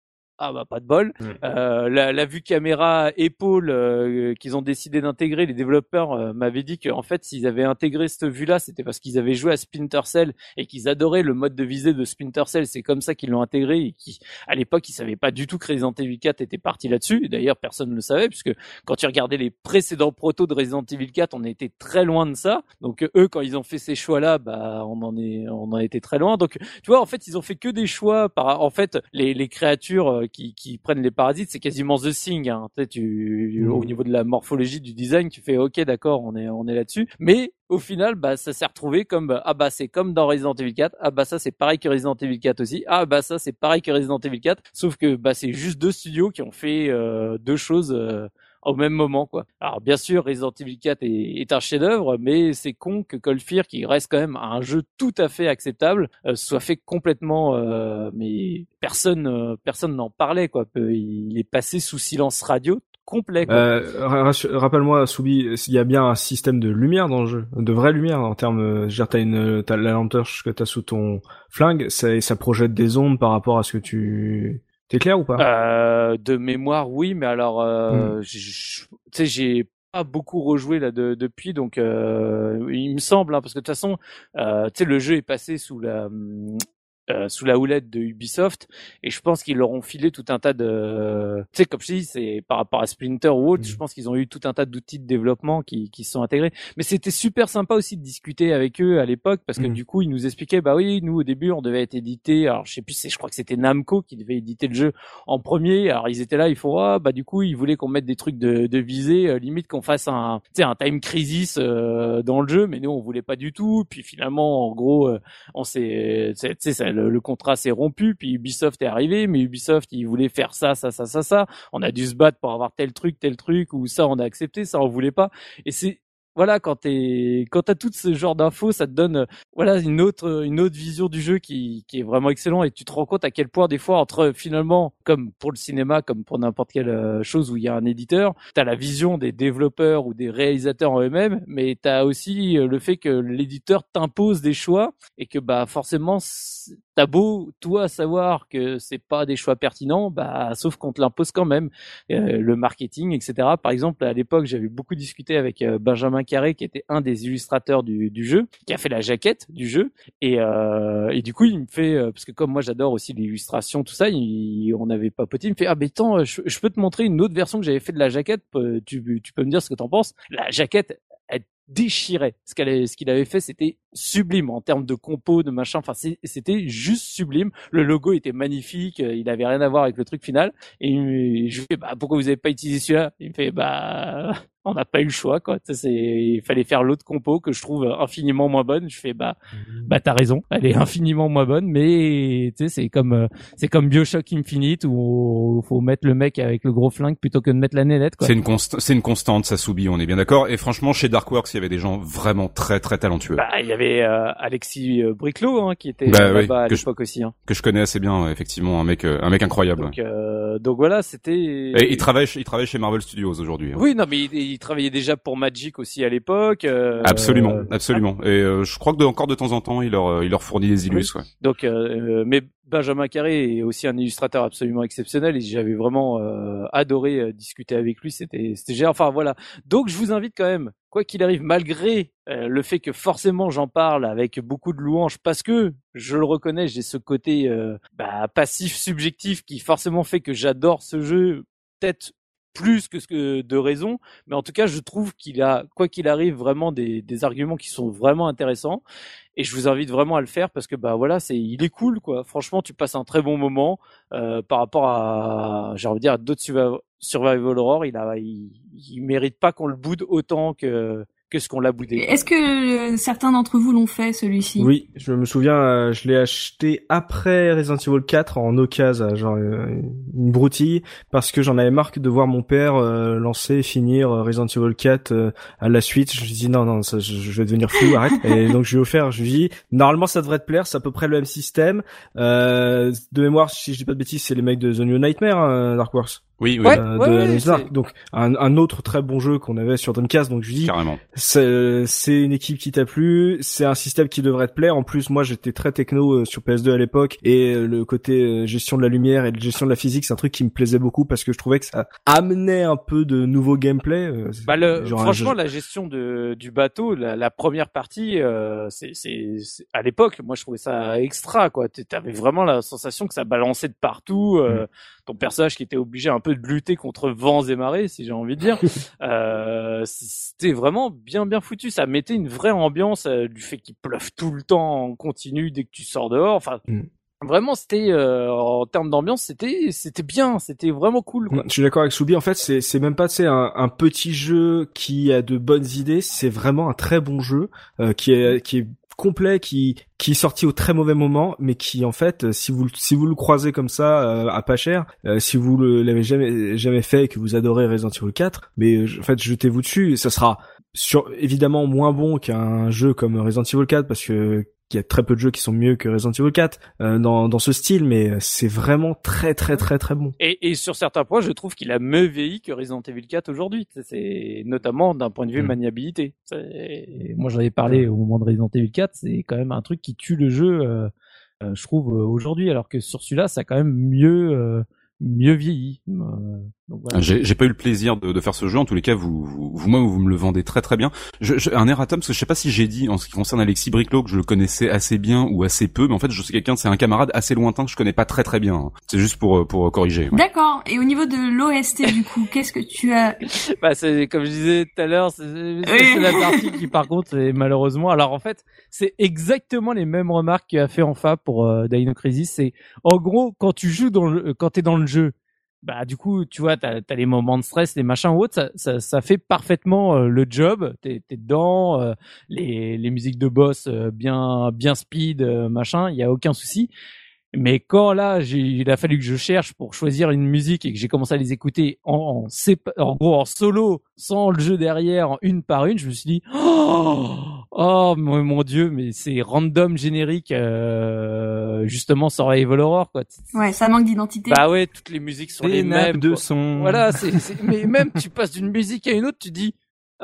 ah bah pas de bol. Euh, la, la, vue caméra épaule euh, qu'ils ont décidé d'intégrer, les développeurs euh, m'avaient dit qu'en fait s'ils avaient intégré cette vue-là, c'était parce qu'ils avaient joué à Splinter Cell et qu'ils adoraient le mode de visée de Splinter Cell. C'est comme ça qu'ils l'ont intégré et qui, à l'époque, ils savaient pas du tout que Resident Evil 4 était parti là-dessus. D'ailleurs, personne ne le savait puisque quand tu regardais les précédents protos de Resident Evil 4, on était très loin de ça. Donc eux, quand ils ont fait ces choix-là, bah on en est, on en était très loin. Donc tu vois, en fait, ils ont fait que des choix par, en fait, les, les créatures qui, qui prennent les parasites, c'est quasiment The Thing. Hein. Tu, sais, tu au mm. niveau de la morphologie du design, tu fais OK, d'accord, on est on est là-dessus. Mais au final, bah ça s'est retrouvé comme ah bah c'est comme dans Resident Evil 4. Ah bah ça c'est pareil que Resident Evil 4 aussi. Ah bah ça c'est pareil que Resident Evil 4. Sauf que bah c'est juste deux studios qui ont fait euh, deux choses. Euh, au même moment quoi. Alors bien sûr Resident Evil 4 est, un chef-d'œuvre, mais c'est con que Cold Fear, qui reste quand même un jeu tout à fait acceptable, euh, soit fait complètement, euh, mais personne euh, personne n'en parlait quoi. Il est passé sous silence radio complet. Rappelle-moi, Soubi, s'il y a bien un système de lumière dans le jeu, de vraie lumière en termes, je veux t'as une, t'as la lampe torche que t'as sous ton flingue, ça, ça projette des ondes par rapport à ce que tu, C'est clair ou pas? Euh, De mémoire, oui, mais alors, euh, hmm. tu sais, j'ai pas beaucoup rejoué là depuis, donc euh, il me semble, hein, parce que de toute façon, euh, tu sais, le jeu est passé sous la euh, sous la houlette de Ubisoft et je pense qu'ils leur ont filé tout un tas de tu sais comme je dis c'est par rapport à Splinter ou autre je mm. pense qu'ils ont eu tout un tas d'outils de développement qui qui se sont intégrés mais c'était super sympa aussi de discuter avec eux à l'époque parce que mm. du coup ils nous expliquaient bah oui nous au début on devait être édité alors je sais plus je crois que c'était Namco qui devait éditer le jeu en premier alors ils étaient là ils font ah bah du coup ils voulaient qu'on mette des trucs de, de visée euh, limite qu'on fasse un tu sais un time crisis euh, dans le jeu mais nous on voulait pas du tout puis finalement en gros on s'est tu sais le, contrat s'est rompu, puis Ubisoft est arrivé, mais Ubisoft il voulait faire ça, ça, ça, ça, ça. On a dû se battre pour avoir tel truc, tel truc, ou ça on a accepté, ça on voulait pas. Et c'est voilà, quand t'es, quand t'as tout ce genre d'infos, ça te donne, euh, voilà, une autre, une autre vision du jeu qui, qui est vraiment excellent. Et tu te rends compte à quel point des fois entre finalement, comme pour le cinéma, comme pour n'importe quelle euh, chose où il y a un éditeur, t'as la vision des développeurs ou des réalisateurs en eux-mêmes, mais t'as aussi euh, le fait que l'éditeur t'impose des choix et que bah forcément t'as beau toi savoir que c'est pas des choix pertinents, bah sauf qu'on te l'impose quand même. le marketing, etc. Par exemple, à l'époque, j'avais beaucoup discuté avec Benjamin Carré, qui était un des illustrateurs du, du jeu, qui a fait la jaquette du jeu. Et, euh, et du coup, il me fait, euh, parce que comme moi j'adore aussi l'illustration, tout ça, il, on avait papoté, il me fait, ah mais attends, je, je, peux te montrer une autre version que j'avais fait de la jaquette, tu, tu peux me dire ce que t'en penses. La jaquette, déchirait. Ce ce qu'il avait fait, c'était sublime en termes de compo, de machin. Enfin, c'était juste sublime. Le logo était magnifique. Il avait rien à voir avec le truc final. Et je lui fais, bah, pourquoi vous avez pas utilisé celui-là? Il me fait, bah, on n'a pas eu le choix quoi. C'est il fallait faire l'autre compo que je trouve infiniment moins bonne. Je fais bah mhm. bah t'as raison, elle est infiniment moins bonne, mais tu sais c'est comme c'est comme BioShock Infinite où faut mettre le mec avec le gros flingue plutôt que de mettre la nénette quoi. C'est une constante, c'est une constante, ça s'oublie, on est bien d'accord. Et franchement chez Darkworks il y avait des gens vraiment très très talentueux. Bah il y avait euh, Alexis euh, Briclot hein, qui était bah, là-bas à l'époque aussi. Hein. Que je connais assez bien effectivement, un mec euh, un mec incroyable. Donc, donc voilà c'était. Et il travaille il travaille chez Marvel Studios aujourd'hui. Hein. Oui non mais il il travaillait déjà pour Magic aussi à l'époque. Euh, absolument, absolument. Et euh, je crois que de, encore de temps en temps, il leur, euh, il leur fournit des illus. Ouais. Donc, mais Benjamin Carré est aussi un illustrateur absolument exceptionnel et j'avais vraiment adoré discuter avec lui. C'était, c'était génial. Enfin voilà. Donc je vous invite quand même, quoi qu'il arrive, malgré le fait que forcément j'en parle avec beaucoup de louanges, parce que je le reconnais, j'ai ce côté bah, passif subjectif qui forcément fait que j'adore ce jeu peut-être plus que ce que de raison, mais en tout cas, je trouve qu'il a, quoi qu'il arrive, vraiment des, des, arguments qui sont vraiment intéressants. Et je vous invite vraiment à le faire parce que bah voilà, c'est, il est cool quoi. Franchement, tu passes un très bon moment euh, par rapport à, j'ai envie de dire, d'autres Survival Horror. Il a, il, il mérite pas qu'on le boude autant que que ce qu'on l'a boudé. Est-ce que euh, certains d'entre vous l'ont fait celui-ci? Oui, je me souviens, euh, je l'ai acheté après Resident Evil 4 en occasion, genre euh, une broutille, parce que j'en avais marre de voir mon père lancer et finir Resident Evil 4 à la suite. Je lui dis non, non, ça, je, vais devenir fou, arrête. et donc je lui ai offert, je lui dis normalement ça devrait te plaire, c'est à peu près le même système. de mémoire, si je dis pas de bêtises, c'est les mecs de The New Nightmare, Dark Wars. Oui, oui. de Donc un, un, autre très bon jeu qu'on avait sur Dreamcast. Donc je dis, c'est une équipe qui t'a plu, c'est un système qui devrait te plaire. En plus, moi j'étais très techno euh, sur PS2 à l'époque et euh, le côté euh, gestion de la lumière et gestion de la physique, c'est un truc qui me plaisait beaucoup parce que je trouvais que ça amenait un peu de nouveau gameplay. Bah le, franchement, la gestion de, du bateau, la, la première partie, euh, c'est à l'époque, moi je trouvais ça extra quoi. T'avais vraiment la sensation que ça balançait de partout. Mm. Ton personnage qui était obligé un peu de lutter contre vents et marées, si j'ai envie de dire. euh, c'était vraiment bien bien foutu. Ça mettait une vraie ambiance euh, du fait qu'il pleuve tout le temps en continu dès que tu sors dehors. Enfin. Mm. Vraiment, c'était euh, en termes d'ambiance, c'était c'était bien, c'était vraiment cool. Quoi. Je suis d'accord avec Soubi. En fait, c'est c'est même pas c'est un, un petit jeu qui a de bonnes idées. C'est vraiment un très bon jeu euh, qui est qui est complet qui qui est sorti au très mauvais moment mais qui en fait si vous si vous le croisez comme ça euh, à pas cher euh, si vous l'avez jamais jamais fait et que vous adorez Resident Evil 4 mais euh, en fait jetez-vous dessus ça sera sur évidemment moins bon qu'un jeu comme Resident Evil 4 parce que il y a très peu de jeux qui sont mieux que Resident Evil 4 euh, dans, dans ce style, mais c'est vraiment très très très très bon. Et, et sur certains points, je trouve qu'il a mieux vieilli que Resident Evil 4 aujourd'hui. C'est notamment d'un point de vue mm. maniabilité. Moi, j'en avais parlé au moment de Resident Evil 4. C'est quand même un truc qui tue le jeu. Euh, je trouve aujourd'hui, alors que sur celui-là, ça a quand même mieux mieux vieilli. Voilà. J'ai pas eu le plaisir de, de, faire ce jeu. En tous les cas, vous, vous, moi, vous me le vendez très très bien. Je, je, un erratum, parce que je sais pas si j'ai dit en ce qui concerne Alexis Briclot que je le connaissais assez bien ou assez peu, mais en fait, je sais quelqu'un, c'est un camarade assez lointain que je connais pas très très bien. C'est juste pour pour corriger. D'accord. Et au niveau de l'OST, du coup, qu'est-ce que tu as Bah, c'est comme je disais tout à l'heure, c'est la partie qui, par contre, est malheureusement. Alors en fait, c'est exactement les mêmes remarques qu'il a fait en fa pour euh, Dino Crisis. C'est en gros quand tu joues dans le, quand t'es dans le bah du coup tu vois t'as as les moments de stress les machins ou autres ça, ça, fait parfaitement euh, le job. T'es es dedans euh, les les musiques de boss euh, bien bien speed machin il y a aucun souci. Mais quand là, il a fallu que je cherche pour choisir une musique et que j'ai commencé à les écouter en, en, en gros en solo, sans le jeu derrière, une par une, je me suis dit, oh, oh mon, dieu, mais c'est random générique, euh, justement Survival Horror quoi. Ouais, ça manque d'identité. Bah ouais, toutes les musiques sont les mêmes. de son. Voilà, c'est, mais même tu passes d'une musique à une autre, tu dis.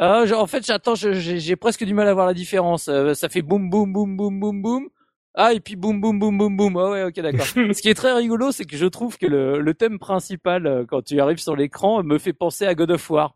Ah, en fait, j'attends, j'ai presque du mal à voir la différence. Euh, ça fait boum boum boum boum boum boum. Ah et puis boum boum boum boum boum. Ah ouais, ok d'accord. Ce qui est très rigolo, c'est que je trouve que le, le thème principal euh, quand tu arrives sur l'écran me fait penser à God of War.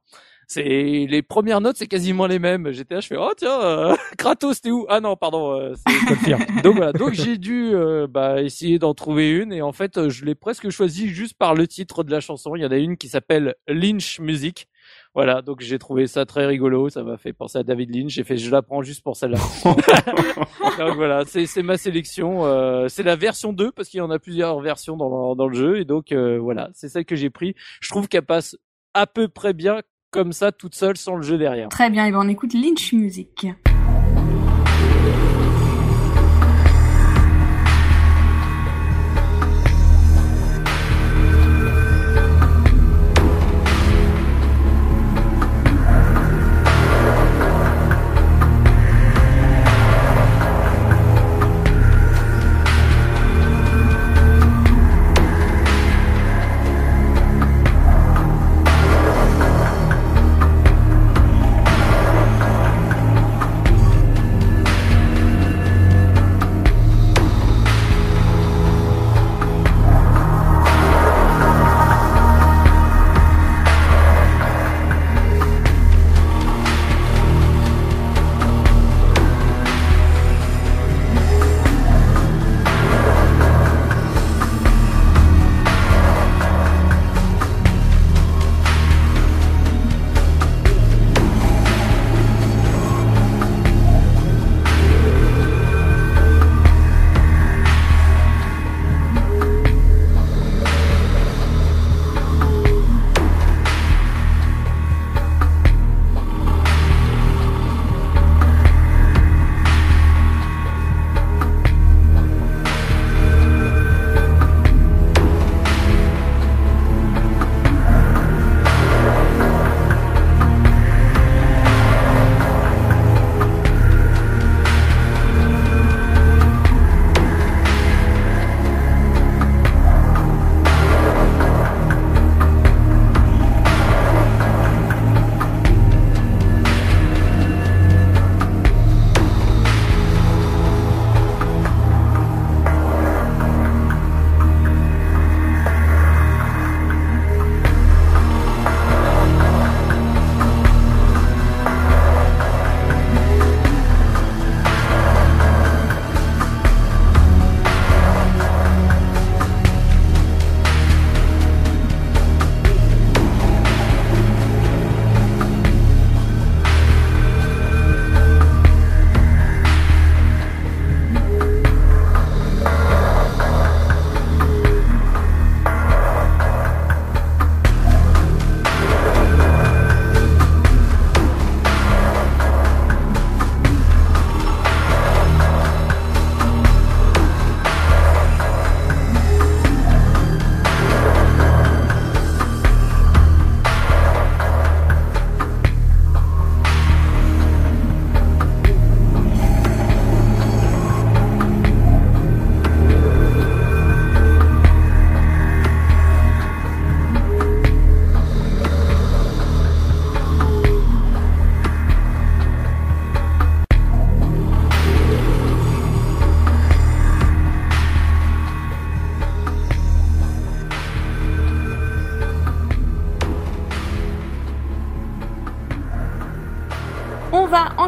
C'est les premières notes, c'est quasiment les mêmes. J'étais là, je fais oh tiens, euh, Kratos, t'es où? Ah non, pardon, euh, c'est Donc voilà, donc j'ai dû euh, bah, essayer d'en trouver une. Et en fait, je l'ai presque choisi juste par le titre de la chanson. Il y en a une qui s'appelle Lynch Music. Voilà, donc j'ai trouvé ça très rigolo, ça m'a fait penser à David Lynch, j'ai fait je la prends juste pour celle-là. donc voilà, c'est ma sélection, euh, c'est la version 2 parce qu'il y en a plusieurs versions dans le, dans le jeu. Et donc euh, voilà, c'est celle que j'ai pris. Je trouve qu'elle passe à peu près bien comme ça toute seule sans le jeu derrière. Très bien, et ben on écoute Lynch Music.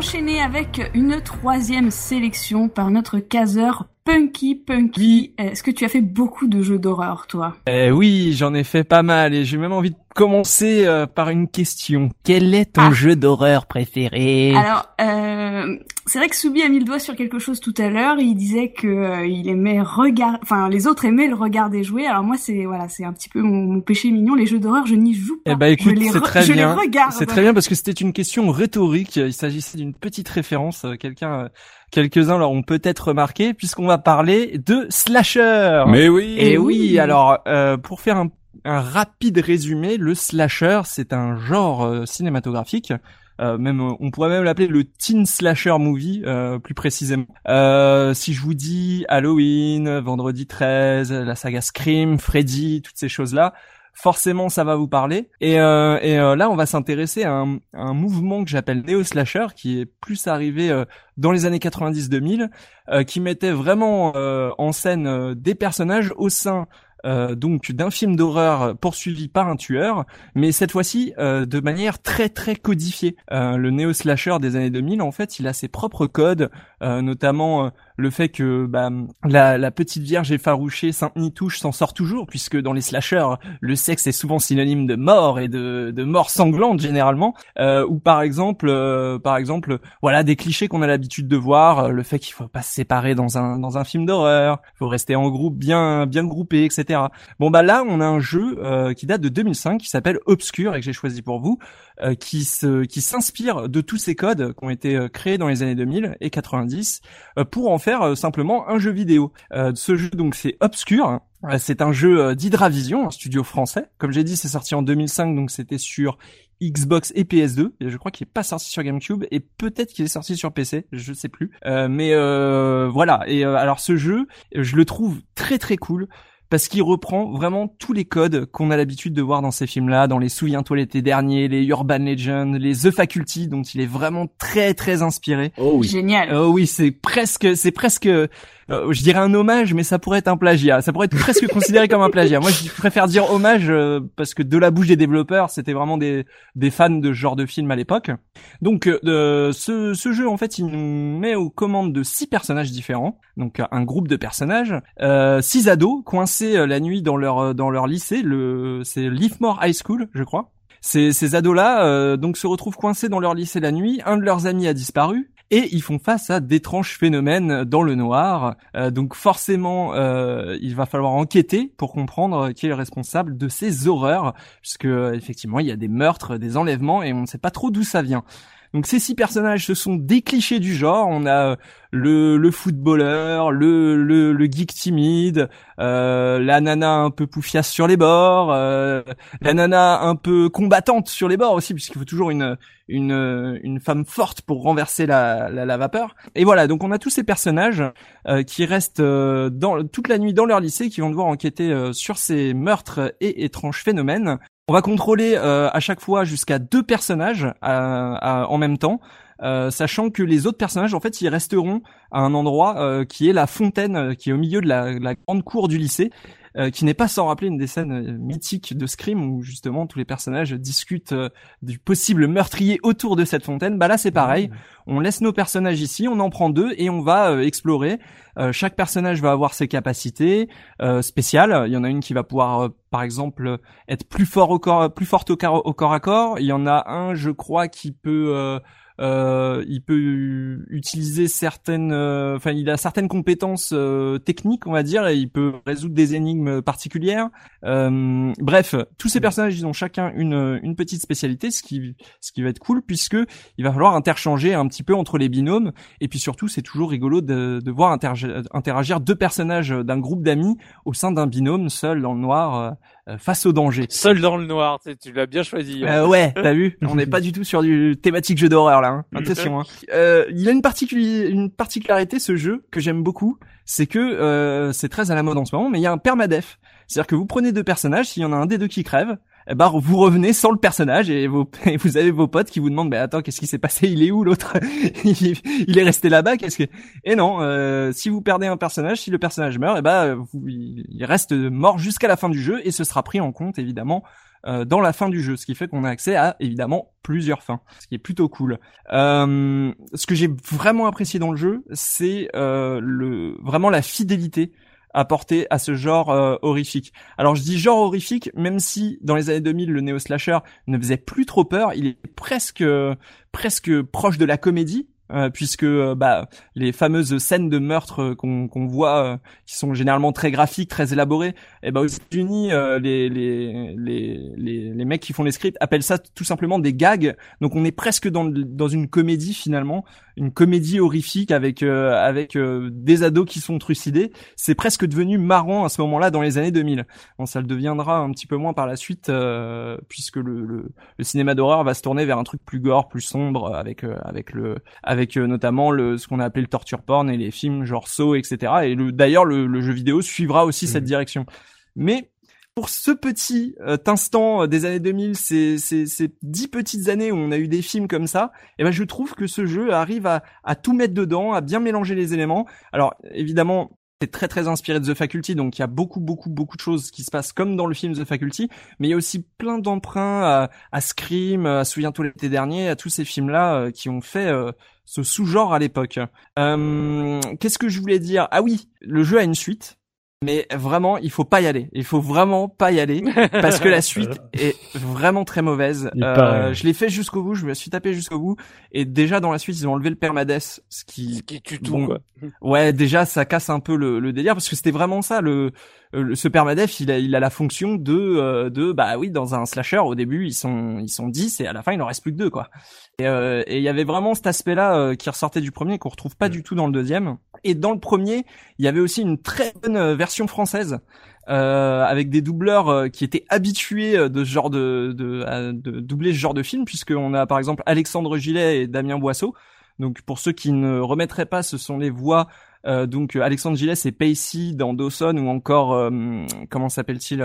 Enchaîner avec une troisième sélection par notre caseur Punky Punky. Est-ce que tu as fait beaucoup de jeux d'horreur, toi? Eh Oui, j'en ai fait pas mal et j'ai même envie de commencer euh, par une question. Quel est ton ah. jeu d'horreur préféré? Alors, euh, c'est vrai que Soubi a mis le doigt sur quelque chose tout à l'heure. Il disait que euh, il aimait regarder, enfin les autres aimaient le regarder jouer. Alors moi, c'est voilà, c'est un petit peu mon, péché mignon. Les jeux d'horreur, je n'y joue pas. Eh ben écoute, c'est très bien. C'est très bien parce que c'était une question rhétorique. Il s'agissait d'une petite référence. Quelqu'un quelques-uns l'auront peut-être remarqué puisqu'on va parler de slasher. Mais oui. Et oui, alors euh, pour faire un, rapide résumé, le slasher c'est un genre euh, cinématographique. Euh, même on pourrait même l'appeler le teen slasher movie plus précisément. si je vous dis Halloween, Vendredi 13, la saga Scream, Freddy, toutes ces choses là, forcément ça va vous parler. Et, euh, et euh, là, on va s'intéresser à un, un, mouvement que j'appelle Neo Slasher, qui est plus arrivé euh, dans les années 90-2000, qui mettait vraiment en scène des personnages au sein euh, donc d'un film d'horreur poursuivi par un tueur, mais cette fois-ci euh, de manière très très codifiée. Euh, le néo slasher des années 2000, en fait, il a ses propres codes, notamment le fait que bah, la, la, petite vierge effarouchée Sainte Nitouche s'en sort toujours, puisque dans les slashers, le sexe est souvent synonyme de mort et de, de mort sanglante généralement. ou par exemple, par exemple, voilà des clichés qu'on a l'habitude de voir, le fait qu'il faut pas se séparer dans un dans un film d'horreur, faut rester en groupe bien bien groupé, etc. Bon bah là, on a un jeu euh, qui date de 2005 qui s'appelle Obscure et que j'ai choisi pour vous, euh, qui se qui s'inspire de tous ces codes qui ont été euh, créés dans les années 2000 et 90 pour en faire simplement un jeu vidéo. ce jeu donc c'est Obscure. C'est un jeu d'Hydravision, un studio français. Comme j'ai dit, c'est sorti en 2005, donc c'était sur Xbox et PS2. Et je crois qu'il est pas sorti sur GameCube et peut-être qu'il est sorti sur PC, je sais plus. mais voilà. Et alors ce jeu, je le trouve très très cool parce qu'il reprend vraiment tous les codes qu'on a l'habitude de voir dans ces films-là, dans les Souviens-toi l'été dernier, les Urban Legends, les The Faculty, dont il est vraiment très très inspiré. Oh oui. Génial. Oh oui, c'est presque, c'est presque euh, je dirais un hommage, mais ça pourrait être un plagiat. Ça pourrait être presque considéré comme un plagiat. Moi, je préfère dire hommage euh, parce que de la bouche des développeurs, c'était vraiment des, des fans de ce genre de film à l'époque. Donc, euh, ce, ce jeu, en fait, il nous met aux commandes de six personnages différents. Donc, un groupe de personnages, six ados coincés la nuit dans leur dans leur lycée. Le c'est Leafmore High School, je crois. Ces, ces ados-là donc se retrouvent coincés dans leur lycée la nuit. Un de leurs amis a disparu et ils font face à d'étranges phénomènes dans le noir. Euh, donc forcément, euh, il va falloir enquêter pour comprendre qui est le responsable de ces horreurs, puisque effectivement il y a des meurtres, des enlèvements et on ne sait pas trop d'où ça vient. Donc ces six personnages, ce sont des clichés du genre. On a euh, le, le footballeur, le, le, le geek timide, euh, la nana un peu poufiasse sur les bords, euh, la nana un peu combattante sur les bords aussi, puisqu'il faut toujours une, une, femme forte pour renverser la, la, vapeur. Et voilà, donc on a tous ces personnages euh, qui restent euh, toute la nuit dans leur lycée, qui vont devoir enquêter sur ces meurtres et étranges phénomènes. On va contrôler euh, à chaque fois jusqu'à deux personnages euh, en même temps, euh, sachant que les autres personnages, en fait, ils resteront à un endroit qui est la fontaine, qui est au milieu de la, la grande cour du lycée. Euh, qui n'est pas sans rappeler une des scènes euh, mythiques de Scream où justement tous les personnages discutent euh, du possible meurtrier autour de cette fontaine. Bah là c'est pareil, on laisse nos personnages ici, on en prend deux et on va explorer. chaque personnage va avoir ses capacités spéciales. Il y en a une qui va pouvoir par exemple être plus fort au corps, plus forte au, au corps à corps. Il y en a un, je crois, qui peut euh, il peut utiliser certaines, euh, enfin, il a certaines compétences euh, techniques, on va dire, et il peut résoudre des énigmes particulières. bref, tous ces personnages, ils ont chacun une, une petite spécialité, ce qui, ce qui va être cool, puisque il va falloir interchanger un petit peu entre les binômes, et puis surtout, c'est toujours rigolo de, de voir interagir, interagir deux personnages d'un groupe d'amis au sein d'un binôme seul dans le noir euh, face au danger. Seul dans le noir, tu, l'as bien choisi. Hein. Euh, ouais, t'as vu On n'est pas du tout sur du thématique jeu d'horreur là. Hein. Attention. Hein. Euh, il a une, une particularité ce jeu que j'aime beaucoup, c'est que euh, c'est très à la mode en ce moment, mais il y a un permadef. C'est-à-dire que vous prenez deux personnages, s'il y en a un des deux qui crève, eh ben, vous revenez sans le personnage et, vous, vous avez vos potes qui vous demandent, bah attends, qu'est-ce qui s'est passé? Il est où l'autre? Il, est resté là-bas? Qu'est-ce que Et non, euh, si vous perdez un personnage, si le personnage meurt, eh ben, il reste mort jusqu'à la fin du jeu et ce sera pris en compte évidemment dans la fin du jeu, ce qui fait qu'on a accès à évidemment plusieurs fins, ce qui est plutôt cool. ce que j'ai vraiment apprécié dans le jeu, c'est le vraiment la fidélité apporté à ce genre euh, horrifique. Alors je dis genre horrifique, même si dans les années 2000 le néo slasher ne faisait plus trop peur, il est presque presque proche de la comédie euh, puisque euh, bah, les fameuses scènes de meurtre euh, qu'on qu'on voit, qui sont généralement très graphiques, très élaborées, et eh ben aux États-Unis, les, les, les, les, les mecs qui font les scripts appellent ça tout simplement des gags. Donc on est presque dans, dans une comédie finalement, une comédie horrifique avec avec des ados qui sont trucidés. C'est presque devenu marrant à ce moment-là dans les années 2000. Bon, ça le deviendra un petit peu moins par la suite, puisque le, le, le cinéma d'horreur va se tourner vers un truc plus gore, plus sombre, avec avec le avec euh, notamment le, ce qu'on a appelé le torture porn et les films genre Saw, etc. Et d'ailleurs, le, jeu vidéo suivra aussi cette mhm. direction. Mais pour ce petit euh, instant euh, des années 2000, ces, ces, ces dix petites années où on a eu des films comme ça, eh ben je trouve que ce jeu arrive à, à tout mettre dedans, à bien mélanger les éléments. Alors évidemment, c'est très très inspiré de The Faculty, donc il y a beaucoup beaucoup beaucoup de choses qui se passent comme dans le film The Faculty, mais il y a aussi plein d'emprunts à, à, Scream, à Souviens-toi l'été dernier, à tous ces films-là euh, qui ont fait euh, ce sous-genre à l'époque. Euh, Qu'est-ce que je voulais dire? Ah oui, le jeu a une suite mais vraiment il faut pas y aller il faut vraiment pas y aller parce que la suite est vraiment très mauvaise euh, je l'ai fait jusqu'au bout je me suis tapé jusqu'au bout et déjà dans la suite ils ont enlevé le permades ce qui ce qui tue tout quoi. ouais déjà ça casse un peu le, le délire parce que c'était vraiment ça le euh, ce permadef, il a, il a la fonction de, euh, de, bah oui, dans un slasher, au début, ils sont, ils sont 10 et à la fin, il en reste plus que deux, quoi. Et euh, il y avait vraiment cet aspect-là qui ressortait du premier qu'on retrouve pas du tout dans le deuxième. Et dans le premier, il y avait aussi une très bonne version française. Euh, avec des doubleurs qui étaient habitués de ce genre de, de, de doubler ce genre de film, puisqu'on a par exemple Alexandre Gillet et Damien Boisseau. Donc pour ceux qui ne remettraient pas, ce sont les voix euh, donc Alexandre Gillet c'est Pacey dans Dawson ou encore euh, comment s'appelle-t-il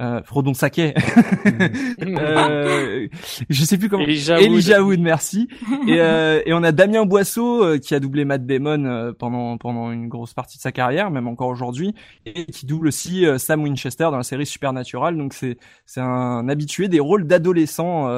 euh, euh, Frodon Saké, euh, je sais plus comment. Elijah, Wood. merci. Et, euh, et, on a Damien Boisseau qui a doublé Matt Damon pendant pendant une grosse partie de sa carrière, même encore aujourd'hui, et qui double aussi Sam Winchester dans la série Supernatural. Donc c'est c'est un habitué des rôles d'adolescents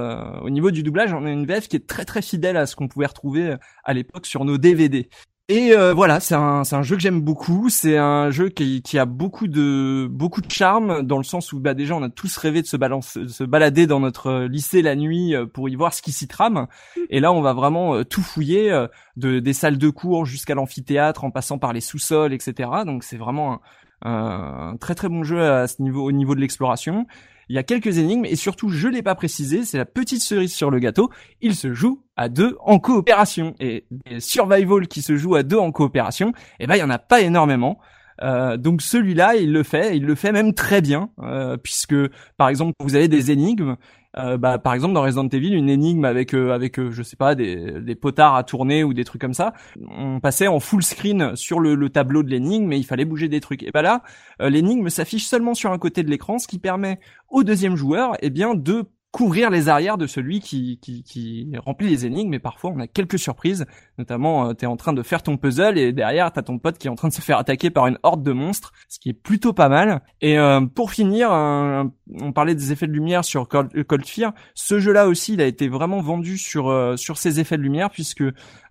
au niveau du doublage. On a une VF qui est très très fidèle à ce qu'on pouvait retrouver à l'époque sur nos DVD. Et euh, voilà, c'est un, c'est un jeu que j'aime beaucoup. C'est un jeu qui, qui a beaucoup de beaucoup de charme dans le sens où bah déjà on a tous rêvé de se, balance, se balader dans notre lycée la nuit euh, pour y voir ce qui s'y trame. Et là, on va vraiment euh, tout fouiller, de des salles de cours jusqu'à l'amphithéâtre, en passant par les sous-sols, etc. Donc c'est vraiment un, un, très très bon jeu à ce niveau au niveau de l'exploration. Il y a quelques énigmes et surtout, je l'ai pas précisé, c'est la petite cerise sur le gâteau. Il se joue à deux en coopération et survival qui se jouent à deux en coopération, eh ben il y en a pas énormément. Euh, donc celui-là, il le fait, il le fait même très bien, euh, puisque par exemple, vous avez des énigmes, euh, bah, par exemple dans Resident Evil, une énigme avec euh, avec euh, je sais pas des, des potards à tourner ou des trucs comme ça, on passait en full screen sur le, le tableau de l'énigme, mais il fallait bouger des trucs. Et bah là, l'énigme s'affiche seulement sur un côté de l'écran, ce qui permet au deuxième joueur, eh bien, de couvrir les arrières de celui qui, qui, qui remplit les énigmes, mais parfois on a quelques surprises, notamment euh, t'es en train de faire ton puzzle et derrière t'as ton pote qui est en train de se faire attaquer par une horde de monstres, ce qui est plutôt pas mal. Et euh, pour finir, on parlait des effets de lumière sur Cold, Fear, ce jeu-là aussi il a été vraiment vendu sur euh, sur ces effets de lumière puisque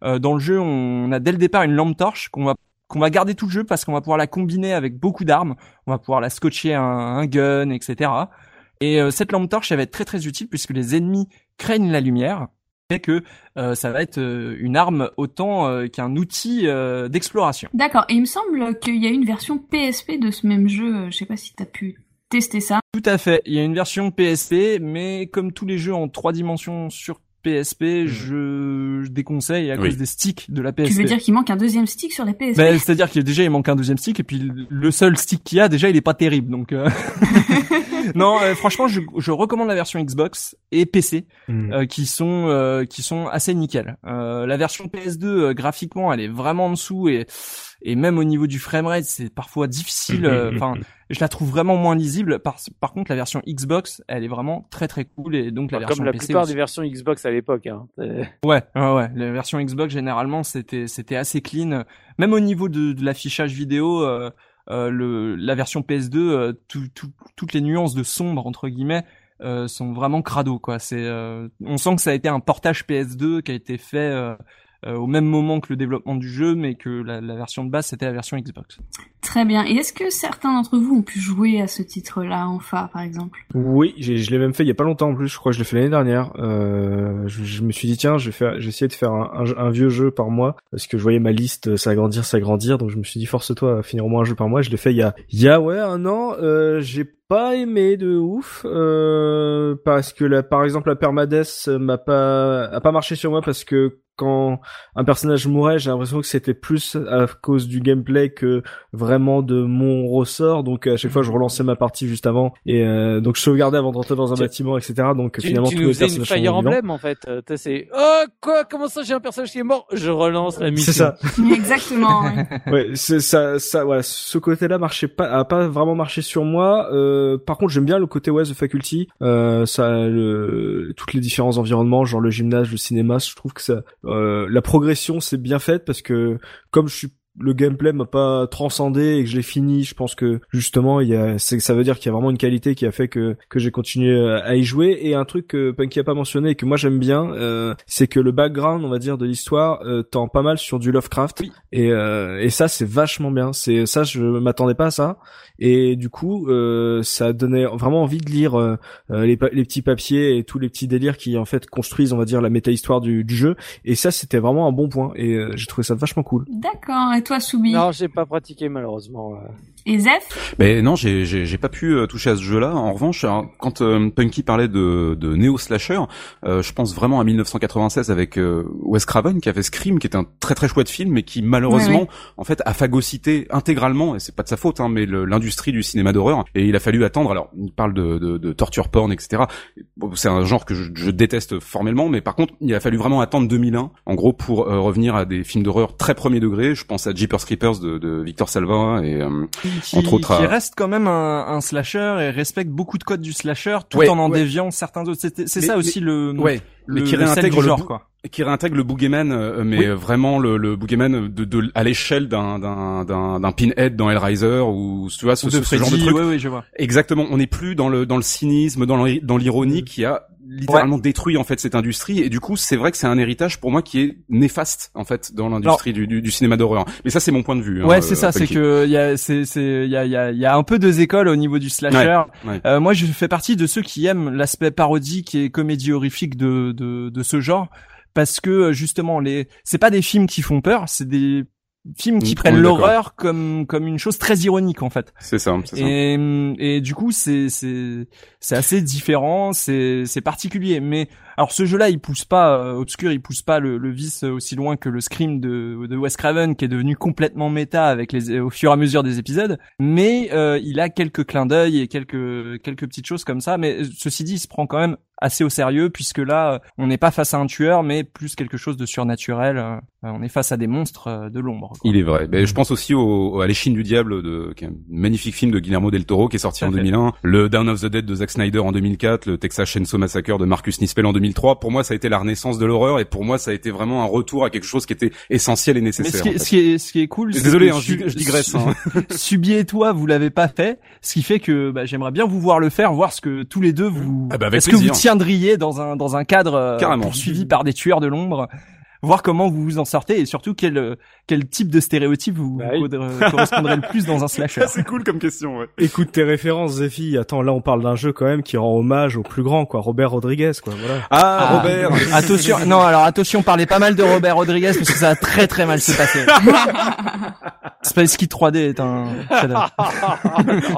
dans le jeu on a dès le départ une lampe torche qu'on va qu'on va garder tout le jeu parce qu'on va pouvoir la combiner avec beaucoup d'armes, on va pouvoir la scotcher un, un gun, etc. Et euh, cette lampe torche, elle va être très très utile puisque les ennemis craignent la lumière et que euh, ça va être euh, une arme autant qu'un outil d'exploration. D'accord. Et il me semble qu'il y a une version PSP de ce même jeu. Je sais pas si t'as pu tester ça. Tout à fait. Il y a une version PSP, mais comme tous les jeux en trois dimensions sur PSP, hmm. je, déconseille à cause des sticks de la PSP. Tu veux dire qu'il manque un deuxième stick sur la PSP ben, C'est-à-dire qu'il déjà il manque un deuxième stick et puis le seul stick qu'il y a déjà il est pas terrible donc. non, euh, franchement, je, je, recommande la version Xbox et PC hmm. euh, qui sont euh, qui sont assez nickel. la version PS2 graphiquement, elle est vraiment en dessous et et même au niveau du framerate, c'est parfois difficile. Enfin, je la trouve vraiment moins lisible. Par, par contre, la version Xbox, elle est vraiment très très cool et donc la version Comme la plupart des versions Xbox à l'époque. Hein. Ouais, ouais, ouais. La version Xbox généralement c'était c'était assez clean. Même au niveau de, de l'affichage vidéo. Euh, euh, le, la version PS2, euh, toutes les nuances de sombre entre guillemets, sont vraiment crado quoi. C'est, on sent que ça a été un portage PS2 qui a été fait euh, au même moment que le développement du jeu, mais que la, la version de base c'était la version Xbox. Très bien. Et est-ce que certains d'entre vous ont pu jouer à ce titre-là, enfin, par exemple? Oui, je l'ai même fait il y a pas longtemps en plus. Je crois que je l'ai fait l'année dernière. Euh, je, je, me suis dit tiens, je vais faire, j'ai essayé de faire un, un, un, vieux jeu par mois parce que je voyais ma liste s'agrandir, s'agrandir. Donc je me suis dit force-toi à finir au moins un jeu par mois. Je l'ai fait il y a, il y a ouais un an. Euh, j'ai pas aimé de ouf euh, parce que là, par exemple la permades m'a pas a pas marché sur moi parce que quand un personnage mourait, j'ai l'impression que c'était plus à cause du gameplay que vraiment de mon ressort. Donc à chaque fois, je relançais ma partie juste avant et euh, donc je sauvegardais avant de rentrer dans un bâtiment, etc. Donc tu, finalement tu tous nous les personnages une Fire Emblem en fait. Euh, c'est oh quoi? Comment ça J'ai un personnage qui est mort? Je relance la mission. C'est ça. Exactement. Ouais, ouais c'est ça. Ça, ouais, ce côté-là marchait pas, a pas vraiment marché sur moi. Euh, par contre, j'aime bien le côté ouais, The Faculty. Euh, ça, toutes les différents environnements, genre le gymnase, le cinéma, je trouve que ça, euh, la progression c'est bien faite parce que comme je suis le gameplay m'a pas transcendé et que je l'ai fini, je pense que justement il y a ça veut dire qu'il y a vraiment une qualité qui a fait que que j'ai continué à y jouer. Et un truc que Punky a pas mentionné et que moi j'aime bien euh, c'est que le background on va dire de l'histoire euh, tend pas mal sur du Lovecraft. Et euh, et ça c'est vachement bien, c'est ça je m'attendais pas à ça. Et du coup euh, ça donnait vraiment envie de lire euh, les, les petits papiers et tous les petits délires qui en fait construisent on va dire la méta histoire du, du jeu. Et ça c'était vraiment un bon point. Et j'ai trouvé ça vachement cool. D'accord Non, j'ai pas pratiqué malheureusement. Et Zef? Mais non, j'ai j'ai pas pu euh, toucher à ce jeu-là. En revanche, quand euh, Punky parlait de de néo slasher, euh, je pense vraiment à 1996 avec Wes Craven qui a fait Scream, qui est un très très chouette film, mais qui malheureusement, en fait, a phagocyté intégralement, et c'est pas de sa faute, hein, mais l'industrie du cinéma d'horreur. Et il a fallu attendre. Alors, il parle de de, de torture porn, etc. Bon, c'est un genre que je, je, déteste formellement, mais par contre, il a fallu vraiment attendre 2001, en gros, pour revenir à des films d'horreur très premier degré. Je pense à Jeepers Creepers de, de Victor Salva et qui, entre autres, qui reste quand même un, un, slasher et respecte beaucoup de codes du slasher tout en en déviant certains autres. C'est ça aussi le, ouais, le, mais qui réintègre le genre quoi qui réintègre le boogeyman euh, mais vraiment le, le boogeyman de, de à l'échelle d'un d'un d'un d'un pinhead dans Hellraiser ou tu vois ce, ce, genre de truc ouais, ouais, je vois. exactement on n'est plus dans le dans le cynisme dans l'ironie mm. qui a littéralement détruit en fait cette industrie. Et du coup c'est vrai que c'est un héritage pour moi qui est néfaste en fait dans l'industrie du, du, du, cinéma d'horreur. Mais ça c'est mon point de vue hein, ouais c'est ça c'est que il y a c'est c'est il y a il y a y a un peu deux écoles au niveau du slasher. Euh, moi je fais partie de ceux qui aiment l'aspect parodique et comédie horrifique de de de ce genre parce que justement les c'est pas des films qui font peur c'est des films qui prennent l'horreur comme comme une chose très ironique en fait. C'est ça, c'est ça. Et, et du coup c'est c'est c'est assez différent, c'est c'est particulier. Mais alors ce jeu-là, il pousse pas euh, obscur, il pousse pas le, le, vice aussi loin que le Scream de de Wes Craven qui est devenu complètement méta avec les au fur et à mesure des épisodes. Mais euh, il a quelques clins d'œil et quelques quelques petites choses comme ça. Mais ceci dit, il se prend quand même assez au sérieux puisque là on n'est pas face à un tueur mais plus quelque chose de surnaturel. Euh, on est face à des monstres euh, de l'ombre il est vrai. Mais je pense aussi au, à l'échine du diable de qui est un magnifique film de Guillermo del Toro qui est sorti en 2001 le Down of the Dead de Zack Snyder en 2004 le Texas Chainsaw Massacre de Marcus Nispel en 2003 pour moi ça a été la renaissance de l'horreur et pour moi ça a été vraiment un retour à quelque chose qui était essentiel et nécessaire mais ce, qui est, ce, qui est, ce qui est cool désolé hein, je, je, digresse hein. Subi et toi vous l'avez pas fait ce qui fait que bah, j'aimerais bien vous voir le faire voir ce que tous les deux vous ah bah est-ce que vous tiendriez dans un dans un cadre euh, poursuivi par des tueurs de l'ombre? Voir comment vous vous en sortez et surtout quel euh, quel type de stéréotype vous bah correspondrait le plus dans un slasher. C'est cool comme question. Ouais. Écoute tes références, Zephy. Attends, là on parle d'un jeu quand même qui rend hommage au plus grand, quoi, Robert Rodriguez, quoi. Voilà. Ah, ah Robert. attention, non, alors attention, parlez pas mal de Robert Rodriguez parce que ça va très très mal se passer. Space Kid 3D est un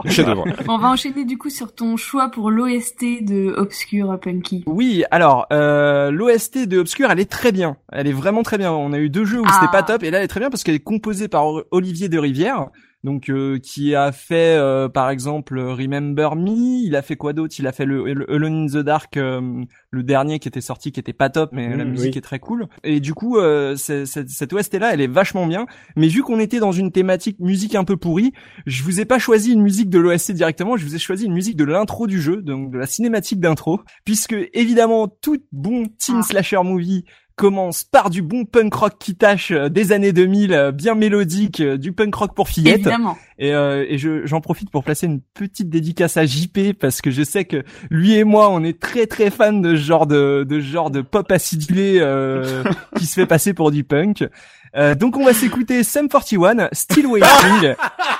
chef-d'œuvre. On va enchaîner du coup sur ton choix pour l'OST de Obscure Punky. Oui, alors euh, l'OST de Obscure, elle est très bien. Elle est vraiment très bien. On a eu deux jeux où c'était pas ah. top et là elle est très bien parce qu'elle est composée par Olivier de Rivière donc euh, qui a fait euh, par exemple Remember Me, il a fait quoi d'autre? Il a fait le, Alone in the Dark, euh, le dernier qui était sorti, qui était pas top, mais la mmh, musique est très cool. Et du coup, cette OST là, elle est vachement bien. Mais vu qu'on était dans une thématique musique un peu pourrie, je vous ai pas choisi une musique de l'OST directement, je vous ai choisi une musique de l'intro du jeu, donc de la cinématique d'intro, puisque évidemment tout bon teen ah. slasher movie commence par du bon punk rock qui tâche euh, des années 2000, euh, bien mélodique, euh, du punk rock pour fillettes. Évidemment. Et, euh, et je, j'en profite pour placer une petite dédicace à JP parce que je sais que lui et moi, on est très très fans de ce genre de, de genre de pop acidulé euh, qui se fait passer pour du punk. Euh, donc on va s'écouter Sum 41, Still Waiting.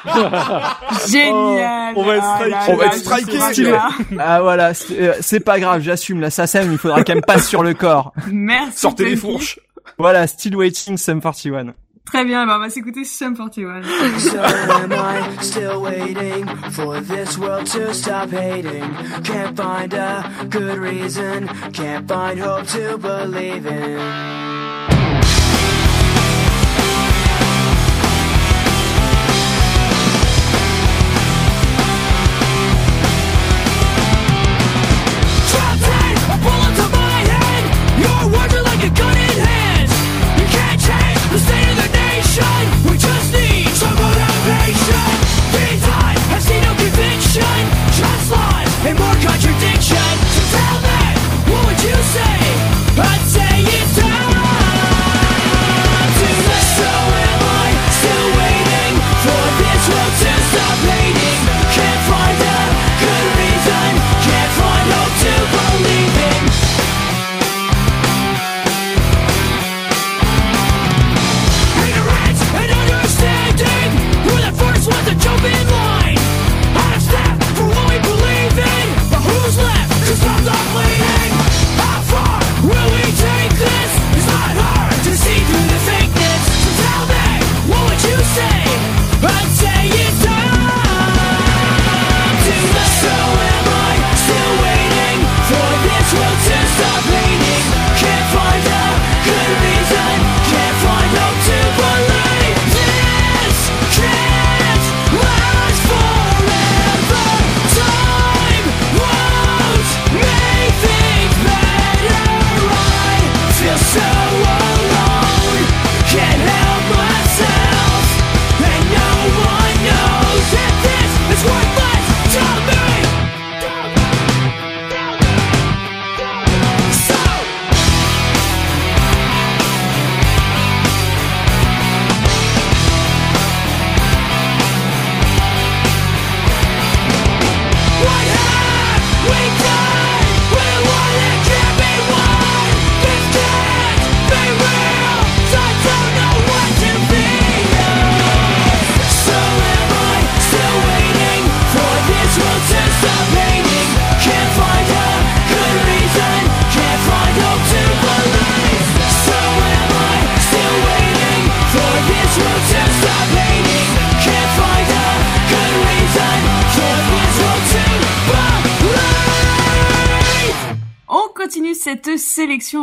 Génial. Oh, on va être Ah là striké. là, On va être striké. pas. ah voilà, c'est euh, c'est pas grave, j'assume la SACEM, il faudra qu'elle me passe sur le corps. Merci. Sortez les fourches. Voilà, Still Waiting, Sum 41. Très bien, bah on va s'écouter Sum 41. So am I still waiting for this world to stop hating? Can't find a good reason, can't find hope to believe in.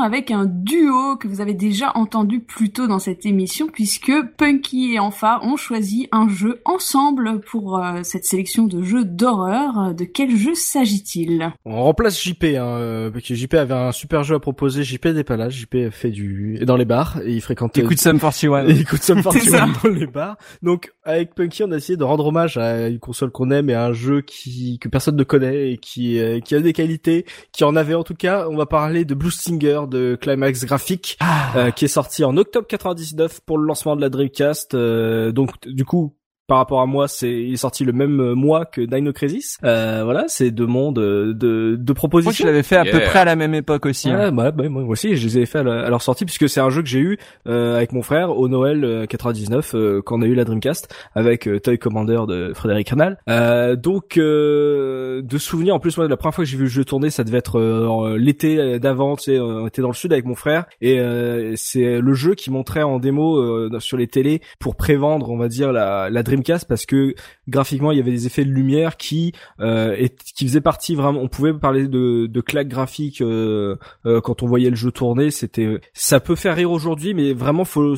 Avec un duo que vous avez déjà entendu plus tôt dans cette émission puisque Punky et Enfa ont choisi un jeu ensemble pour euh, cette sélection de jeux d'horreur. De quel jeu s'agit-il? On remplace JP, hein, euh, parce que JP avait un super jeu à proposer. JP n'est pas là. JP fait du dans les bars et il fréquente. Écoute Sum 41. Et il écoute Sum C'est 41 ça. dans les bars. Donc avec Punky, on a essayé de rendre hommage à une console qu'on aime et à un jeu qui que personne ne connaît et qui euh, qui a des qualités, qui en avait en tout cas. On va parler de Blue Stinger de Climax Graphic, euh, qui est sorti en octobre 99 pour le lancement de la Dreamcast. Euh, donc du coup. Par rapport à moi, c'est il est sorti le même euh, mois que Dino Crisis. Euh, voilà, c'est deux mondes euh, de de Moi, je propositions. l'avais fait à peu près à la même époque aussi. hein. Ouais, bah, bah, moi aussi, je les ai fait à, la- à leur sortie puisque c'est un jeu que j'ai eu euh, avec mon frère au Noël euh, 99 euh, quand on a eu la Dreamcast avec euh, Toy Commander de Frédéric Ranal. Euh, donc euh, de souvenirs. En plus, moi, la première fois que j'ai vu le jeu tourner, ça devait être euh, l'été d'avant. Tu sais, euh, on était dans le sud avec mon frère et euh, c'est le jeu qui montrait en démo euh, sur les télés pour prévendre, on va dire, la, la Dreamcast parce que graphiquement, il y avait des effets de lumière qui euh, et qui faisaient partie vraiment. On pouvait parler de, de claques graphiques euh, euh, quand on voyait le jeu tourner. C'était, ça peut faire rire aujourd'hui, mais vraiment faut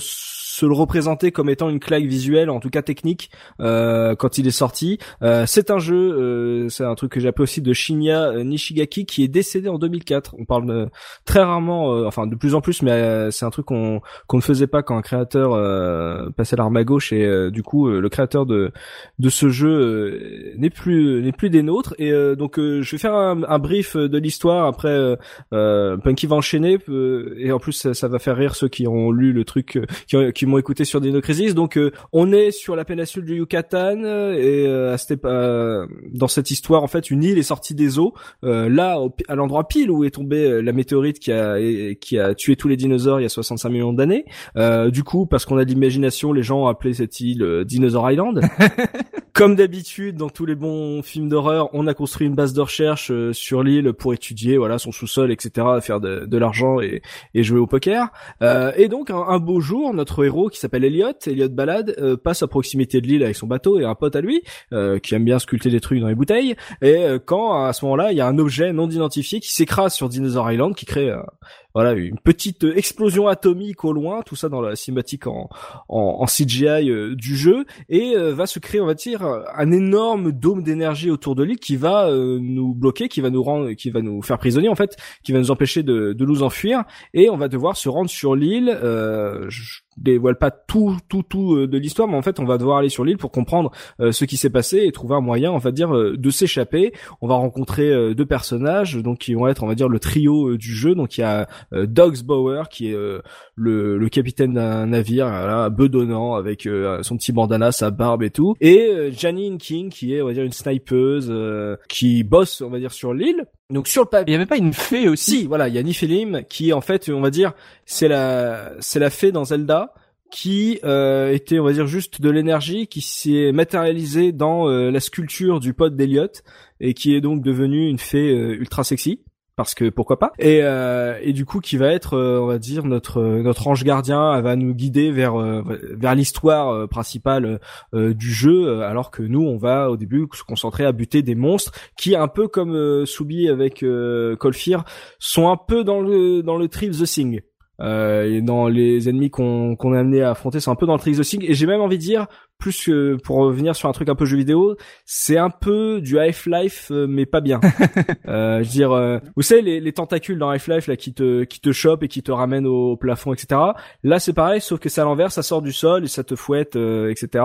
se le représenter comme étant une claque visuelle, en tout cas technique, euh, quand il est sorti. Euh, c'est un jeu, euh, c'est un truc que j'appelle aussi de Shinya Nishigaki qui est décédé en 2004. On parle euh, très rarement, enfin de plus en plus, mais c'est un truc qu'on qu'on ne faisait pas quand un créateur passait l'arme à gauche et du coup le créateur créateur de de ce jeu n'est plus n'est plus des nôtres et donc je vais faire un, un brief de l'histoire après Punky va enchaîner et en plus ça, ça, va faire rire ceux qui ont lu le truc qui, qui m'ont écouté sur Dino Crisis donc on est sur la péninsule du Yucatan et à cette, dans cette histoire en fait une île est sortie des eaux là à l'endroit pile où est tombée la météorite qui a qui a tué tous les dinosaures il y a 65 millions d'années. Euh, du coup, parce qu'on a de l'imagination, les gens ont appelé cette île euh, Dinosaur Island. Comme d'habitude, dans tous les bons films d'horreur, on a construit une base de recherche euh, sur l'île pour étudier, voilà, son sous-sol, etc., faire de, l'argent et, et, jouer au poker. Euh, et donc, un, beau jour, notre héros qui s'appelle Elliot, Elliot Ballade, euh, passe à proximité de l'île avec son bateau et un pote à lui qui aime bien sculpter des trucs dans les bouteilles. Et quand à ce moment-là, il y a un objet non identifié qui s'écrase sur Dinosaur Island, qui crée voilà une petite explosion atomique au loin, tout ça dans la cinématique en, en, CGI euh, du jeu, et euh, va se créer, on va dire, un énorme dôme d'énergie autour de l'île qui va euh, nous bloquer, qui va nous rendre, qui va nous faire prisonniers en fait, qui va nous empêcher de, de nous enfuir, et on va devoir se rendre sur l'île dévoile pas tout tout tout euh, de l'histoire mais en fait on va devoir aller sur l'île pour comprendre euh, ce qui s'est passé et trouver un moyen on va dire euh, de s'échapper. On va rencontrer deux personnages donc qui vont être on va dire le trio du jeu. Donc il y a Dogs Bauer qui est le, le capitaine d'un navire là bedonnant avec son petit bandana sa barbe et tout. Et Janine King qui est on va dire une snipeuse qui bosse on va dire sur l'île donc sur le papier, il y avait pas une fée aussi. Si, voilà, il y a Niflheim qui en fait, on va dire, c'est la c'est la fée dans Zelda qui euh, était, on va dire, juste de l'énergie qui s'est matérialisée dans euh, la sculpture du pote d'Eliot et qui est donc devenue une fée euh, ultra sexy parce que pourquoi pas et euh, et du coup qui va être euh, on va dire notre notre ange gardien elle va nous guider vers euh, vers l'histoire euh, principale du jeu alors que nous on va au début se concentrer à buter des monstres qui un peu comme Soubi avec Colfir sont un peu dans le dans le trip The Thing euh, et dans les ennemis qu'on qu'on est amené à affronter, c'est un peu dans le Tricks the Thing. Et j'ai même envie de dire, plus que pour revenir sur un truc un peu jeu vidéo, c'est un peu du Half-Life, euh, mais pas bien. euh, je veux dire, euh, vous savez les, les tentacules dans Half-Life là qui te qui te chopent et qui te ramènent au plafond, etc. Là c'est pareil, sauf que c'est à l'envers, ça sort du sol et ça te fouette, etc.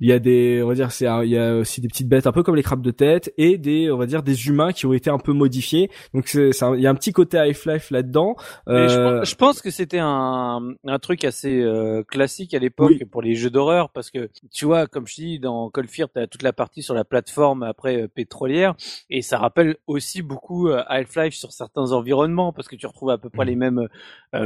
Il y a des, on va dire, c'est il y a aussi des petites bêtes un peu comme les crabes de tête et des, on va dire, des humains qui ont été un peu modifiés. Donc c'est, il y a un petit côté Half-Life là-dedans. Je, je pense que c'était un, un truc assez euh, classique à l'époque pour les jeux d'horreur parce que tu vois, comme je dis, dans Cold Fear, t'as toute la partie sur la plateforme après euh, pétrolière et ça rappelle aussi beaucoup euh, Half-Life sur certains environnements parce que tu retrouves à peu près mmh. les mêmes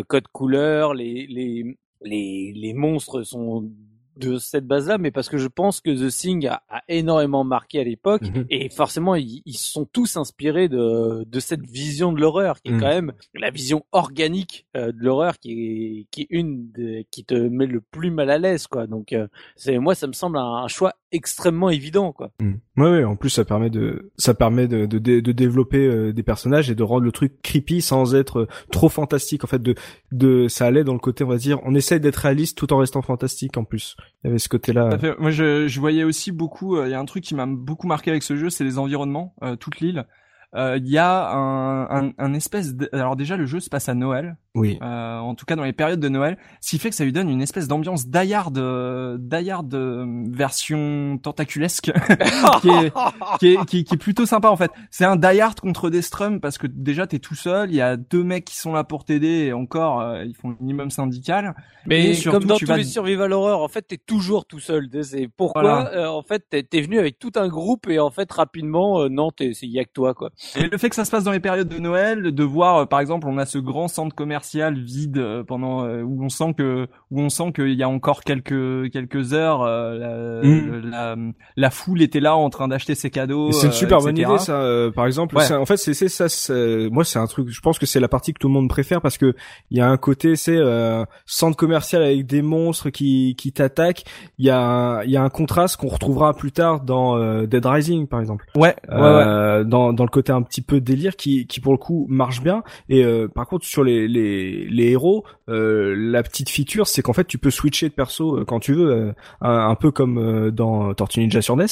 codes couleurs, les, les les, les monstres sont de cette base-là, mais parce que je pense que The Thing a, énormément marqué à l'époque mhm. et forcément ils, ils, sont tous inspirés de, de cette vision de l'horreur qui est mhm. quand même la vision organique euh, de l'horreur qui est qui est une qui te met le plus mal à l'aise quoi. Donc euh, c'est moi ça me semble un, choix extrêmement évident quoi. Mm. Ouais, ouais, en plus ça permet de ça permet de de, de développer euh, des personnages et de rendre le truc creepy sans être trop fantastique en fait de de ça allait dans le côté on va dire on essaye d'être réaliste tout en restant fantastique en plus. Il y avait ce côté-là. Moi, je, je voyais aussi beaucoup. Euh, il y a un truc qui m'a beaucoup marqué avec ce jeu, c'est les environnements, euh, toute l'île. Euh, il y a un, un, un espèce de... alors déjà le jeu se passe à Noël. Oui. Euh, en tout cas dans les périodes de Noël. Ce qui fait que ça lui donne une espèce d'ambiance d'Ayard euh, d'Ayard version tentaculesque qui, est, qui, est, qui, est plutôt sympa en fait. C'est un Dayard contre Destrum parce que déjà t'es tout seul il y a deux mecs qui sont là pour t'aider et encore euh, ils font le minimum syndical. Mais comme dans tous les survival horror en fait t'es toujours tout seul. C'est pourquoi en fait t'es es venu avec tout un groupe et en fait rapidement non t'es il y a que toi quoi et le fait que ça se passe dans les périodes de Noël, de voir, euh, par exemple, on a ce grand centre commercial vide euh, pendant euh, où on sent que où on sent qu'il y a encore quelques quelques heures, la, mm. la, la, foule était là en train d'acheter ses cadeaux. C'est une super bonne idée, ça. par exemple, en fait, c'est ça. Moi, c'est un truc. Je pense que c'est la partie que tout le monde préfère parce que il y a un côté, c'est centre commercial avec des monstres qui qui t'attaquent. Il y a il y a un contraste qu'on retrouvera plus tard dans Dead Rising, par exemple. Ouais. ouais, ouais. Dans dans le côté un petit peu délire qui, qui pour le coup marche bien. Et euh, par contre sur les, les, les héros, euh, la petite feature c'est qu'en fait tu peux switcher de perso euh, quand tu veux, un, peu comme dans Tortue Ninja sur NES,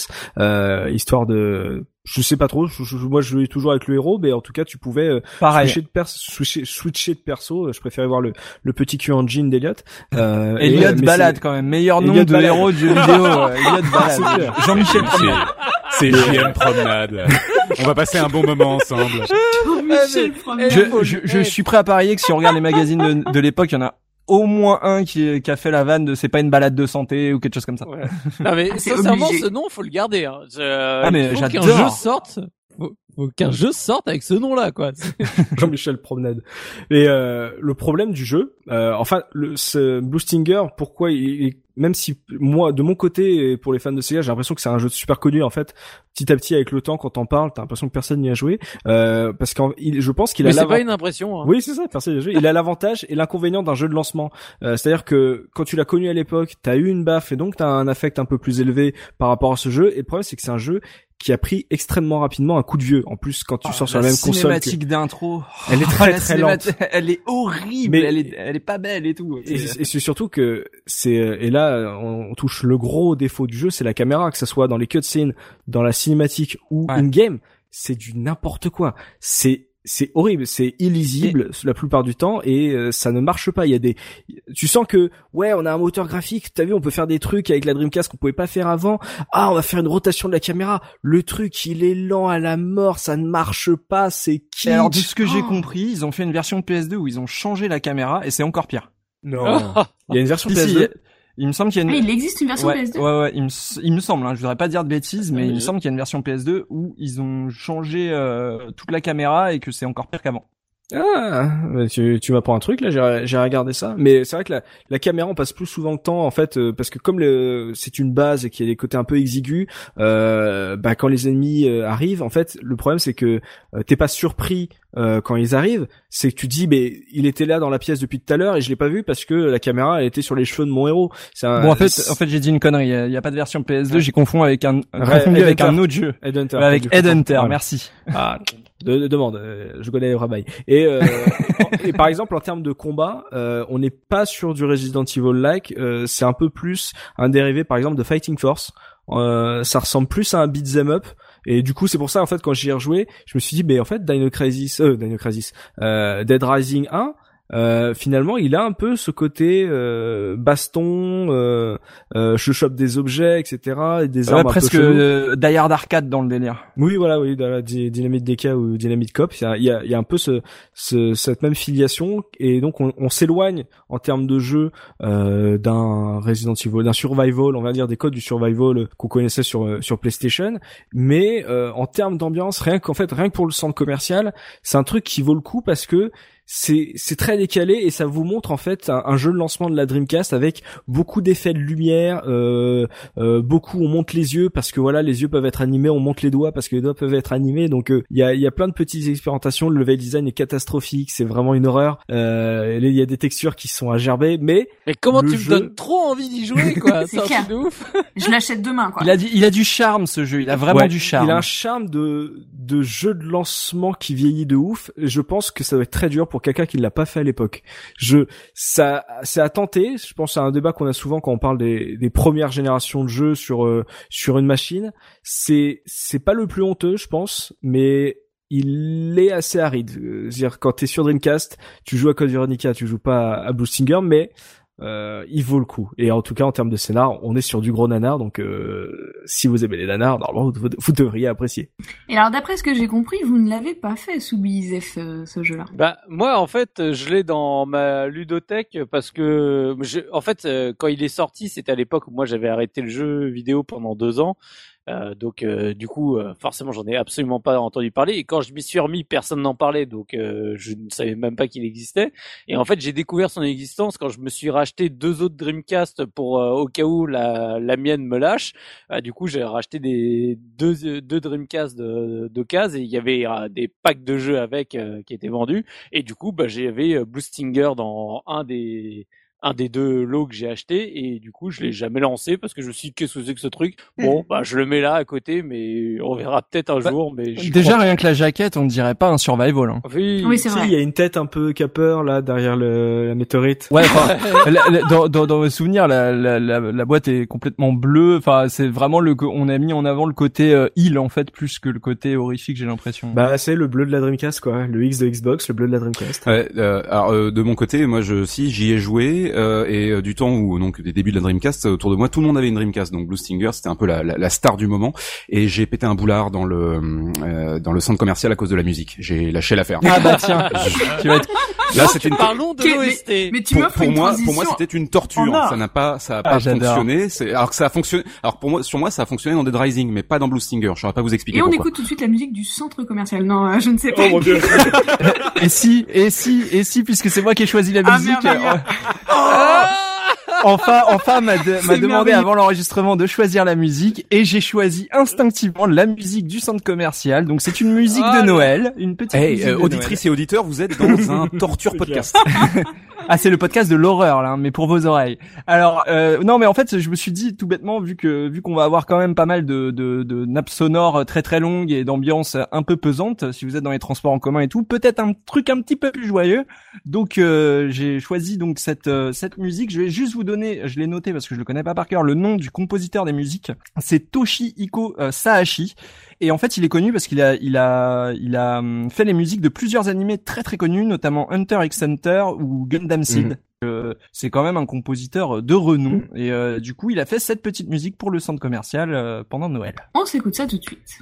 histoire de je sais pas trop. Je, je, moi, je jouais toujours avec le héros, mais en tout cas, tu pouvais euh, Pareil. switcher de perso, switcher, switcher de perso. Je préférais voir le, le petit cul en jean d'Eliot. Euh, et, Elliot euh, Balade quand même, meilleur nom Elliot de Balade. héros de jeu vidéo. euh, Elliot Balade. Jean-Michel Promenade. C'est JM Promenade. On va passer un bon moment ensemble. Michel Promenade. Je, je, je suis prêt à parier que si on regarde les magazines de, de l'époque, il y en a au moins un qui, qui a fait la vanne de c'est pas une balade de santé ou quelque chose comme ça. Ouais. Non mais C'est sincèrement, obligé. ce nom, faut le garder. Hein. Je- Ah, mais il faut qu'un j'adore. jeu sorte. Faut, faut qu'un jeu sorte avec ce nom-là, quoi. Jean-Michel Promenade. Et euh, le problème du jeu, euh, enfin, le, ce Blue Stinger, pourquoi il, il- même si moi, de mon côté, et pour les fans de Sega, j'ai l'impression que c'est un jeu super connu en fait. Petit à petit, avec le temps, quand t'en parles, t'as l'impression que personne n'y a joué, euh, parce que je pense qu'il a Mais c'est pas une impression. Hein. Oui, c'est ça, personne n'y a joué. Il a l'avantage et l'inconvénient d'un jeu de lancement. Euh, C'est-à-dire que quand tu l'as connu à l'époque, t'as eu une baffe et donc t'as un affect un peu plus élevé par rapport à ce jeu. Et le problème, c'est que c'est un jeu qui a pris extrêmement rapidement un coup de vieux. En plus, quand tu sors sur la, même console, que- cinématique d'intro. Elle est Oh, très, la très cinémati- Elle est horrible. Mais- elle est, elle est pas belle et tout. Et, et c'est surtout que c'est et là on, on touche le gros défaut du jeu, c'est la caméra, que ça soit dans les cutscenes, dans la cinématique ou Ouais. in game, c'est du n'importe quoi. C'est c'est horrible, c'est illisible la plupart du temps et euh, ça ne marche pas. Il y a des, tu sens que ouais, on a un moteur graphique. T'as vu, on peut faire des trucs avec la Dreamcast qu'on pouvait pas faire avant. Ah, on va faire une rotation de la caméra. Le truc, il est lent à la mort, ça ne marche pas. C'est Et alors, de ce que j'ai Oh. compris, ils ont fait une version de PS2 où ils ont changé la caméra et c'est encore pire. Non, il y a une version Si, si, PS2. Il me semble qu'il y a Ah, une... il existe une version ouais, PS2 ouais, ouais, il me, s- il me semble, hein, je voudrais pas dire de bêtises, mais Ouais, il me semble qu'il y a une version PS2 où ils ont changé euh, toute la caméra et que c'est encore pire qu'avant. Ah, tu, tu m'apprends un truc là, j'ai regardé ça. Mais c'est vrai que la, la caméra, on passe plus souvent le temps en fait, euh, parce que comme le, c'est une base et qu'il y a des côtés un peu exigus, euh, bah, quand les ennemis euh, arrivent, en fait, le problème c'est que euh, t'es pas surpris euh, quand ils arrivent, c'est que tu dis, mais il était là dans la pièce depuis tout à l'heure et je l'ai pas vu parce que la caméra elle était sur les cheveux de mon héros. Un- bon, en fait, en fait, j'ai dit une connerie. Il y y a pas de version PS2. J'y confonds avec un, Ouais, confondu avec un autre jeu. Headhunter, Ouais, avec. Headhunter. Ouais. Merci. Ah, de, de- demande, euh, je connais les rabailles. Et, euh, et par exemple, en termes de combat, euh, on n'est pas sur du Resident Evil-like, euh, c'est un peu plus un dérivé, par exemple, de Fighting Force. Euh, ça ressemble plus à un beat'em up. Et du coup, c'est pour ça, en fait, quand j'y ai rejoué, je me suis dit, mais en fait, Dino Crisis, euh, Dino Crisis, euh, Dead Rising 1, euh, finalement, il a un peu ce côté euh, baston, euh, euh, je chope des objets, etc. Et des Ouais, armes presque peu cheloues. euh, Die Hard Arcade dans le délire. Oui, voilà, oui, dans la Dy- Dynamite DK ou Dynamite Cop, il y a, y a, il y a un peu ce, ce, cette même filiation et donc on, on s'éloigne en termes de jeu euh, d'un Resident Evil, d'un survival, on va dire des codes du survival qu'on connaissait sur euh, sur PlayStation, mais euh, en termes d'ambiance, rien qu'en fait, rien que pour le centre commercial, c'est un truc qui vaut le coup parce que c'est c'est très décalé et ça vous montre en fait un, un jeu de lancement de la Dreamcast avec beaucoup d'effets de lumière, euh, euh, beaucoup on monte les yeux parce que voilà les yeux peuvent être animés, on monte les doigts parce que les doigts peuvent être animés. Donc euh, il y a il y a plein de petites expérimentations. Le level design est catastrophique, c'est vraiment une horreur. Euh, Il y a des textures qui sont à gerber, mais Mais comment tu jeu- me donnes trop envie d'y jouer, quoi C'est un de ouf. Je l'achète demain, quoi. Il a, dit, il a du charme ce jeu. Il a vraiment Ouais, du charme. Il a un charme de de jeu de lancement qui vieillit de ouf. Et Je pense que ça va être très dur pour quelqu'un qui l'a pas fait à l'époque. Je ça c'est à tenter. Je pense à un débat qu'on a souvent quand on parle des, des premières générations de jeux sur euh, sur une machine. C'est c'est pas le plus honteux, je pense, mais il est assez aride. Euh, C'est-à-dire quand t'es sur Dreamcast, tu joues à Code Veronica, tu joues pas à Blue mais euh, il vaut le coup. Et en tout cas, en termes de scénar, on est sur du gros nanar, donc euh, si vous aimez les nanars, normalement, vous, vous devriez apprécier. Et alors, d'après ce que j'ai compris, vous ne l'avez pas fait sous BZF, euh, ce jeu-là. Bah moi en fait je l'ai dans ma ludothèque parce que je, en fait euh, quand il est sorti c'était à l'époque où moi j'avais arrêté le jeu vidéo pendant deux ans Euh, donc euh, du coup euh, forcément j'en ai absolument pas entendu parler. Et quand je m'y suis remis personne n'en parlait. Donc euh, je ne savais même pas qu'il existait. Et en fait j'ai découvert son existence quand je me suis racheté deux autres Dreamcast pour euh, au cas où la, la mienne me lâche. Euh, du coup j'ai racheté des deux, deux Dreamcast de, de cases et il y avait des packs de jeux avec qui étaient vendus. Et du coup, bah, j'avais Blue Stinger dans un des un des deux lots que j'ai acheté et du coup je l'ai jamais lancé parce que je me suis dit qu'est-ce que c'est que ce truc? Bon bah je le mets là à côté mais on verra peut-être un Bah, jour mais je Déjà, crois- rien que la jaquette, on dirait pas un survival. Hein. oui, Oui, c'est vrai. il y a une tête un peu capeur là derrière le, la météorite. Ouais, enfin, la- la- dans, dans, dans mes souvenirs, la, la, la, la boîte est complètement bleue. Enfin, c'est vraiment le, on a mis en avant le côté euh, île en fait, plus que le côté horrifique, j'ai l'impression. Bah c'est le bleu de la Dreamcast quoi, le X de Xbox, le bleu de la Dreamcast. Ouais, euh, alors euh, de mon côté, moi je si j'y ai joué euh, et euh, du temps où donc des débuts de la Dreamcast autour de moi, tout le monde avait une Dreamcast, donc Blue Stinger c'était un peu la, la, la star du moment et j'ai pété un boulard dans le euh, dans le centre commercial à cause de la musique. J'ai lâché l'affaire. ah bah tiens, tu vas être... Là c'était une parlons de l'OST Mais tu pour, m'offres pour une moi, transition. pour moi, c'était une torture. Ça n'a pas, ça a Ah, pas fonctionné. C'est, alors que ça a fonctionné. Alors pour moi, sur moi, ça a fonctionné dans Dead Rising, mais pas dans Blue Stinger. Je saurais pas vous expliquer Et on pourquoi. écoute tout de suite la musique du centre commercial. Non, euh, je ne sais pas. Oh mon dieu. Et si, et si, et si, puisque c'est moi qui ai choisi la Ah, musique. merveilleux. Euh, enfin, enfin m'a de- m'a demandé avant l'enregistrement de choisir la musique et j'ai choisi instinctivement la musique du centre commercial. Donc c'est une musique Ah, de là. Noël, une petite Hey, musique euh, de Noël. auditrices et auditeurs, vous êtes dans un torture podcast. Ah, c'est le podcast de l'horreur là, hein, mais pour vos oreilles. Alors euh, non, mais en fait, je me suis dit tout bêtement vu que vu qu'on va avoir quand même pas mal de de, de nappes sonores très très longues et d'ambiance un peu pesante, si vous êtes dans les transports en commun et tout, peut-être un truc un petit peu plus joyeux. Donc euh, j'ai choisi donc cette euh, cette musique. Je vais juste vous donner, je l'ai noté parce que je le connais pas par cœur, le nom du compositeur des musiques. C'est Toshihiko euh, Saashi. Et en fait, il est connu parce qu'il a, il a, il a hum, fait les musiques de plusieurs animés très très connus, notamment Hunter x Hunter ou Gundam Seed. Mhm. Euh, c'est quand même un compositeur de renom. Et euh, du coup, il a fait cette petite musique pour le centre commercial euh, pendant Noël. On s'écoute ça tout de suite.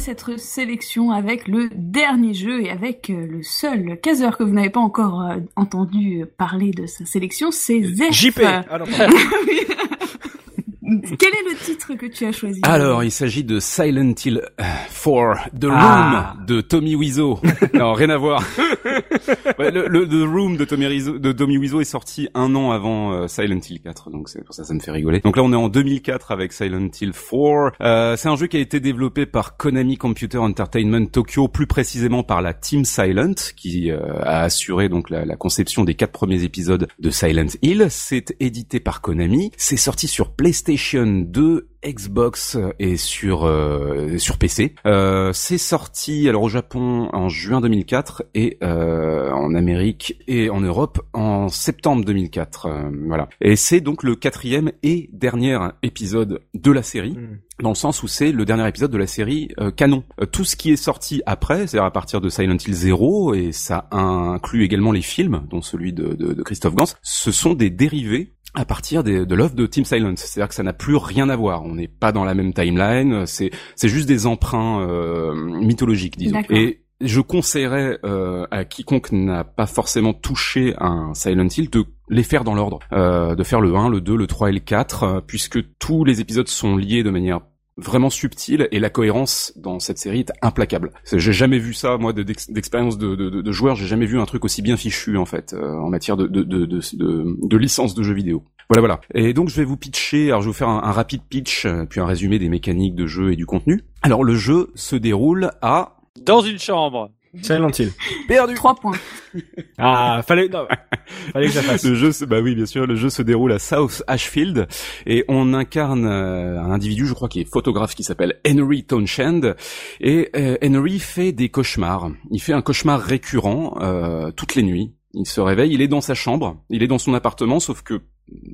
Cette sélection avec le dernier jeu et avec euh, le seul caseur que vous n'avez pas encore euh, entendu parler de sa sélection, c'est Zef. JP. Ah non, pardon. Oui. Quel est le titre que tu as choisi Alors, il s'agit de Silent Hill euh, 4, The Room Ah. de Tommy Wiseau. non, rien à voir. Ouais, le, le The Room de Tommy, Wiseau, de Tommy Wiseau est sorti un an avant euh, Silent Hill 4, donc c'est pour ça ça me fait rigoler. Donc là, on est en 2004 avec Silent Hill 4. Euh, c'est un jeu qui a été développé par Konami Computer Entertainment Tokyo, plus précisément par la Team Silent, qui euh, a assuré donc la, la conception des quatre premiers épisodes de Silent Hill. C'est édité par Konami. C'est sorti sur PlayStation 2 Xbox et sur euh, sur PC. Euh, c'est sorti alors au Japon en juin 2004 et euh, en Amérique et en Europe en septembre 2004. Euh, voilà. Et c'est donc le quatrième et dernier épisode de la série. Mm. Dans le sens où c'est le dernier épisode de la série euh, canon. Euh, tout ce qui est sorti après, c'est-à-dire à partir de Silent Hill 0, et ça inclut également les films, dont celui de, de, de Christophe Gans, ce sont des dérivés à partir des- de l'œuvre de Team Silent. C'est-à-dire que ça n'a plus rien à voir. On n'est pas dans la même timeline. C'est c'est juste des emprunts euh, mythologiques, disons. Et je conseillerais euh, à quiconque n'a pas forcément touché un Silent Hill de les faire dans l'ordre, euh, de faire le 1, le 2, le 3 et le 4, euh, puisque tous les épisodes sont liés de manière vraiment subtile et la cohérence dans cette série est implacable. J'ai jamais vu ça moi de- d'ex- d'expérience de, joueur, j'ai jamais vu un truc aussi bien fichu en fait euh, en matière de, de, de, de licence de jeux vidéo. Voilà voilà. Et donc je vais vous pitcher, alors je vais vous faire un, un rapide pitch euh, puis un résumé des mécaniques de jeu et du contenu. Alors le jeu se déroule à Dans une chambre. Silent Hill. perdu. Trois points. Ah, fallait, non, fallait que je la fasse. Le jeu, se- bah oui, bien sûr, le jeu se déroule à South Ashfield et on incarne euh, un individu, je crois, qui est photographe, qui s'appelle Henry Townshend. Et euh, Henry fait des cauchemars. Il fait un cauchemar récurrent euh, toutes les nuits. Il se réveille, il est dans sa chambre, il est dans son appartement, sauf que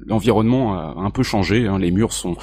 l'environnement a un peu changé. hein. Les murs sont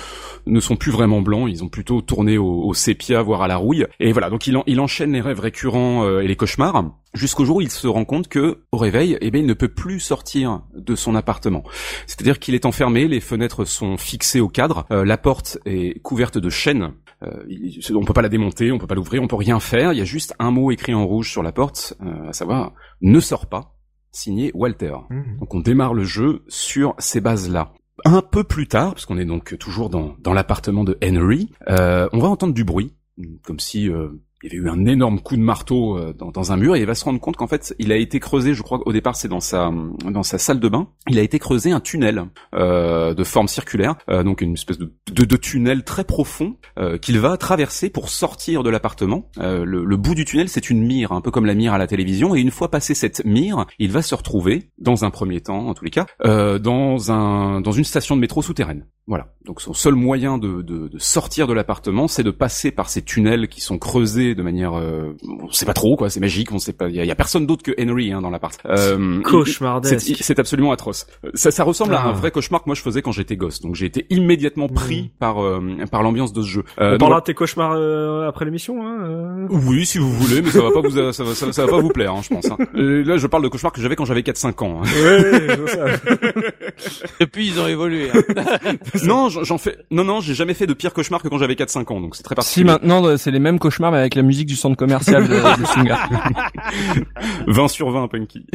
ne sont plus vraiment blancs, ils ont plutôt tourné au, au sépia, voire à la rouille. Et voilà, donc il, en- il enchaîne les rêves récurrents euh, et les cauchemars jusqu'au jour où il se rend compte que au réveil, eh bien, il ne peut plus sortir de son appartement. C'est-à-dire qu'il est enfermé, les fenêtres sont fixées au cadre, euh, la porte est couverte de chaînes. Euh, il- on peut pas la démonter, on peut pas l'ouvrir, on peut rien faire. Il y a juste un mot écrit en rouge sur la porte, euh, à savoir ne sors pas. Signé Walter. Mhm. Donc on démarre le jeu sur ces bases-là. Un peu plus tard, parce qu'on est donc toujours dans, dans l'appartement de Henry, euh, on va entendre du bruit, comme si euh, il y avait eu un énorme coup de marteau euh, dans, dans un mur, et il va se rendre compte qu'en fait, il a été creusé, je crois qu'au départ c'est dans sa dans sa salle de bain, il a été creusé un tunnel euh, de forme circulaire, euh, donc une espèce de, de, de tunnel très profond euh, qu'il va traverser pour sortir de l'appartement. Euh, le, le bout du tunnel, c'est une mire, un peu comme la mire à la télévision, et une fois passé cette mire, il va se retrouver, dans un premier temps, en tous les cas, euh, dans un dans une station de métro souterraine. Voilà. Donc son seul moyen de, de, de sortir de l'appartement, c'est de passer par ces tunnels qui sont creusés de manière, euh, on sait pas trop quoi, c'est magique, on sait pas, il y, a- il y a personne d'autre que Henry hein, dans l'appart. Euh, Cauchemardesque. c'est c'est absolument atroce. Euh, Ça, ça ressemble à Ah. un vrai cauchemar que moi je faisais quand j'étais gosse. Donc j'ai été immédiatement pris par euh, par l'ambiance de ce jeu. Euh, On parlera de tes cauchemars euh, après l'émission, hein. euh. oui, si vous voulez, mais ça va pas vous, ça va, ça va, ça va pas vous plaire, hein, je pense. hein. Euh, là, je parle de cauchemars que j'avais quand j'avais 4-5 ans. hein. Ouais. Depuis, ils ont évolué. hein. non, j'en fais, non, non, j'ai jamais fait de pire cauchemar que quand j'avais 4-5 ans, donc c'est très Si particulier. maintenant euh, c'est les mêmes cauchemars mais avec musique du centre commercial de, de Singer. 20 sur 20, Punky.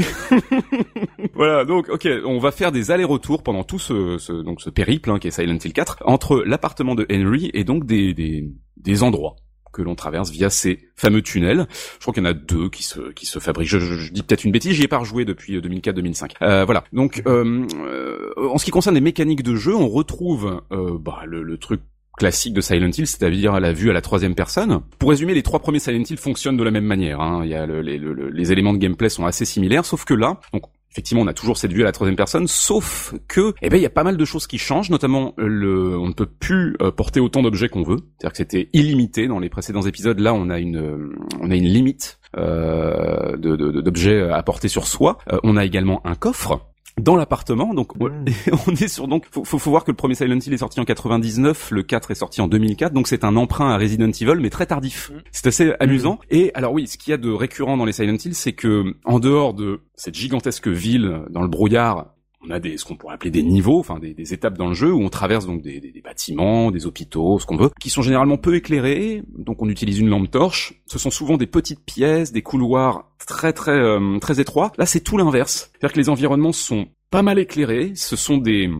voilà, donc, ok, on va faire des allers-retours pendant tout ce, ce, donc ce périple, hein, qui est Silent Hill 4, entre l'appartement de Henry et donc des, des, des endroits que l'on traverse via ces fameux tunnels. Je crois qu'il y en a deux qui se qui se fabriquent. Je, je- je dis peut-être une bêtise, j'y ai pas rejoué depuis euh, 2004-2005. Euh, voilà. Donc, euh, euh, en ce qui concerne les mécaniques de jeu, on retrouve euh, bah, le, le truc classique de Silent Hill, c'est-à-dire la vue à la troisième personne. Pour résumer, les trois premiers Silent Hill fonctionnent de la même manière. Hein. Il y a le- les, le- le- les éléments de gameplay sont assez similaires, sauf que là, donc effectivement, on a toujours cette vue à la troisième personne, sauf que, eh ben, il y a pas mal de choses qui changent, notamment le, on ne peut plus euh, porter autant d'objets qu'on veut. C'est-à-dire que c'était illimité dans les précédents épisodes. Là, on a une, euh, on a une limite euh, de- d'objets à porter sur soi. Euh, on a également un coffre dans l'appartement. Donc on- Mm. on est sur donc faut, faut, faut voir que le premier Silent Hill est sorti en 99, le 4 est sorti en 2004, donc c'est un emprunt à Resident Evil mais très tardif. Mm. C'est assez amusant. Et alors oui, ce qu'il y a de récurrent dans les Silent Hill, c'est que en dehors de cette gigantesque ville dans le brouillard on a des ce qu'on pourrait appeler des niveaux, enfin des, des étapes dans le jeu où on traverse donc des, des- bâtiments, des hôpitaux, ce qu'on veut, qui sont généralement peu éclairés. Donc on utilise une lampe torche. Ce sont souvent des petites pièces, des couloirs très très euh, très étroits. Là c'est tout l'inverse. C'est-à-dire que les environnements sont pas mal éclairés. Ce sont des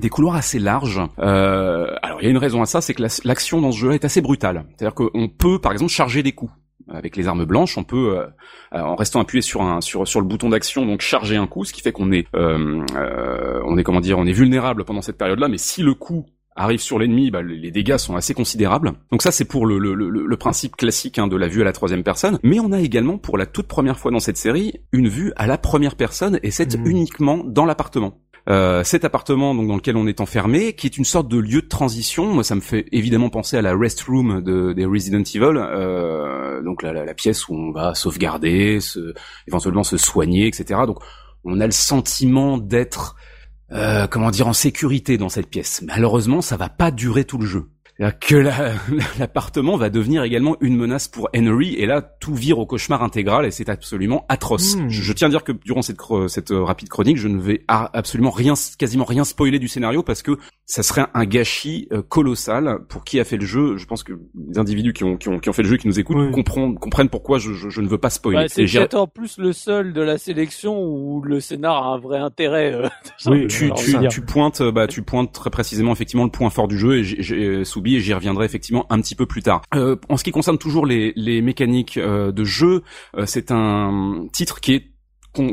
des couloirs assez larges. Euh, alors il y a une raison à ça, c'est que la- l'action dans ce jeu est assez brutale. C'est-à-dire qu'on peut par exemple charger des coups. Avec les armes blanches, on peut, euh, en restant appuyé sur un sur sur le bouton d'action, donc charger un coup, ce qui fait qu'on est euh, euh, on est comment dire, on est vulnérable pendant cette période-là. Mais si le coup arrive sur l'ennemi, bah, les dégâts sont assez considérables. Donc ça, c'est pour le, le, le, le principe classique hein, de la vue à la troisième personne. Mais on a également, pour la toute première fois dans cette série, une vue à la première personne, et c'est Mhm. uniquement dans l'appartement. Euh, cet appartement donc dans lequel on est enfermé, qui est une sorte de lieu de transition. Moi, ça me fait évidemment penser à la rest room de, des Resident Evil, euh, donc la, la, la, pièce où on va sauvegarder, se, éventuellement se soigner, etc. Donc, on a le sentiment d'être euh, comment dire en sécurité dans cette pièce. Malheureusement, ça va pas durer tout le jeu que l'appartement va devenir également une menace pour Henry et là tout vire au cauchemar intégral et c'est absolument atroce. Hmm. Je, tiens à dire que durant cette, cette euh, rapide chronique, je ne vais absolument rien, quasiment rien spoiler du scénario parce que ça serait un gâchis euh, colossal pour qui a fait le jeu. Je pense que les individus qui ont, qui ont, qui ont fait le jeu, qui nous écoutent, comprennent, comprennent pourquoi je, je, je, ne veux pas spoiler. Ouais, c'est peut-être en plus le seul de la sélection où le scénar a un vrai intérêt. Euh, oui, tu, tu, tu, pointes, bah, tu pointes très précisément effectivement le point fort du jeu et j'ai et j'y reviendrai effectivement un petit peu plus tard. Euh, en ce qui concerne toujours les, les mécaniques euh, de jeu, euh, c'est un titre qui est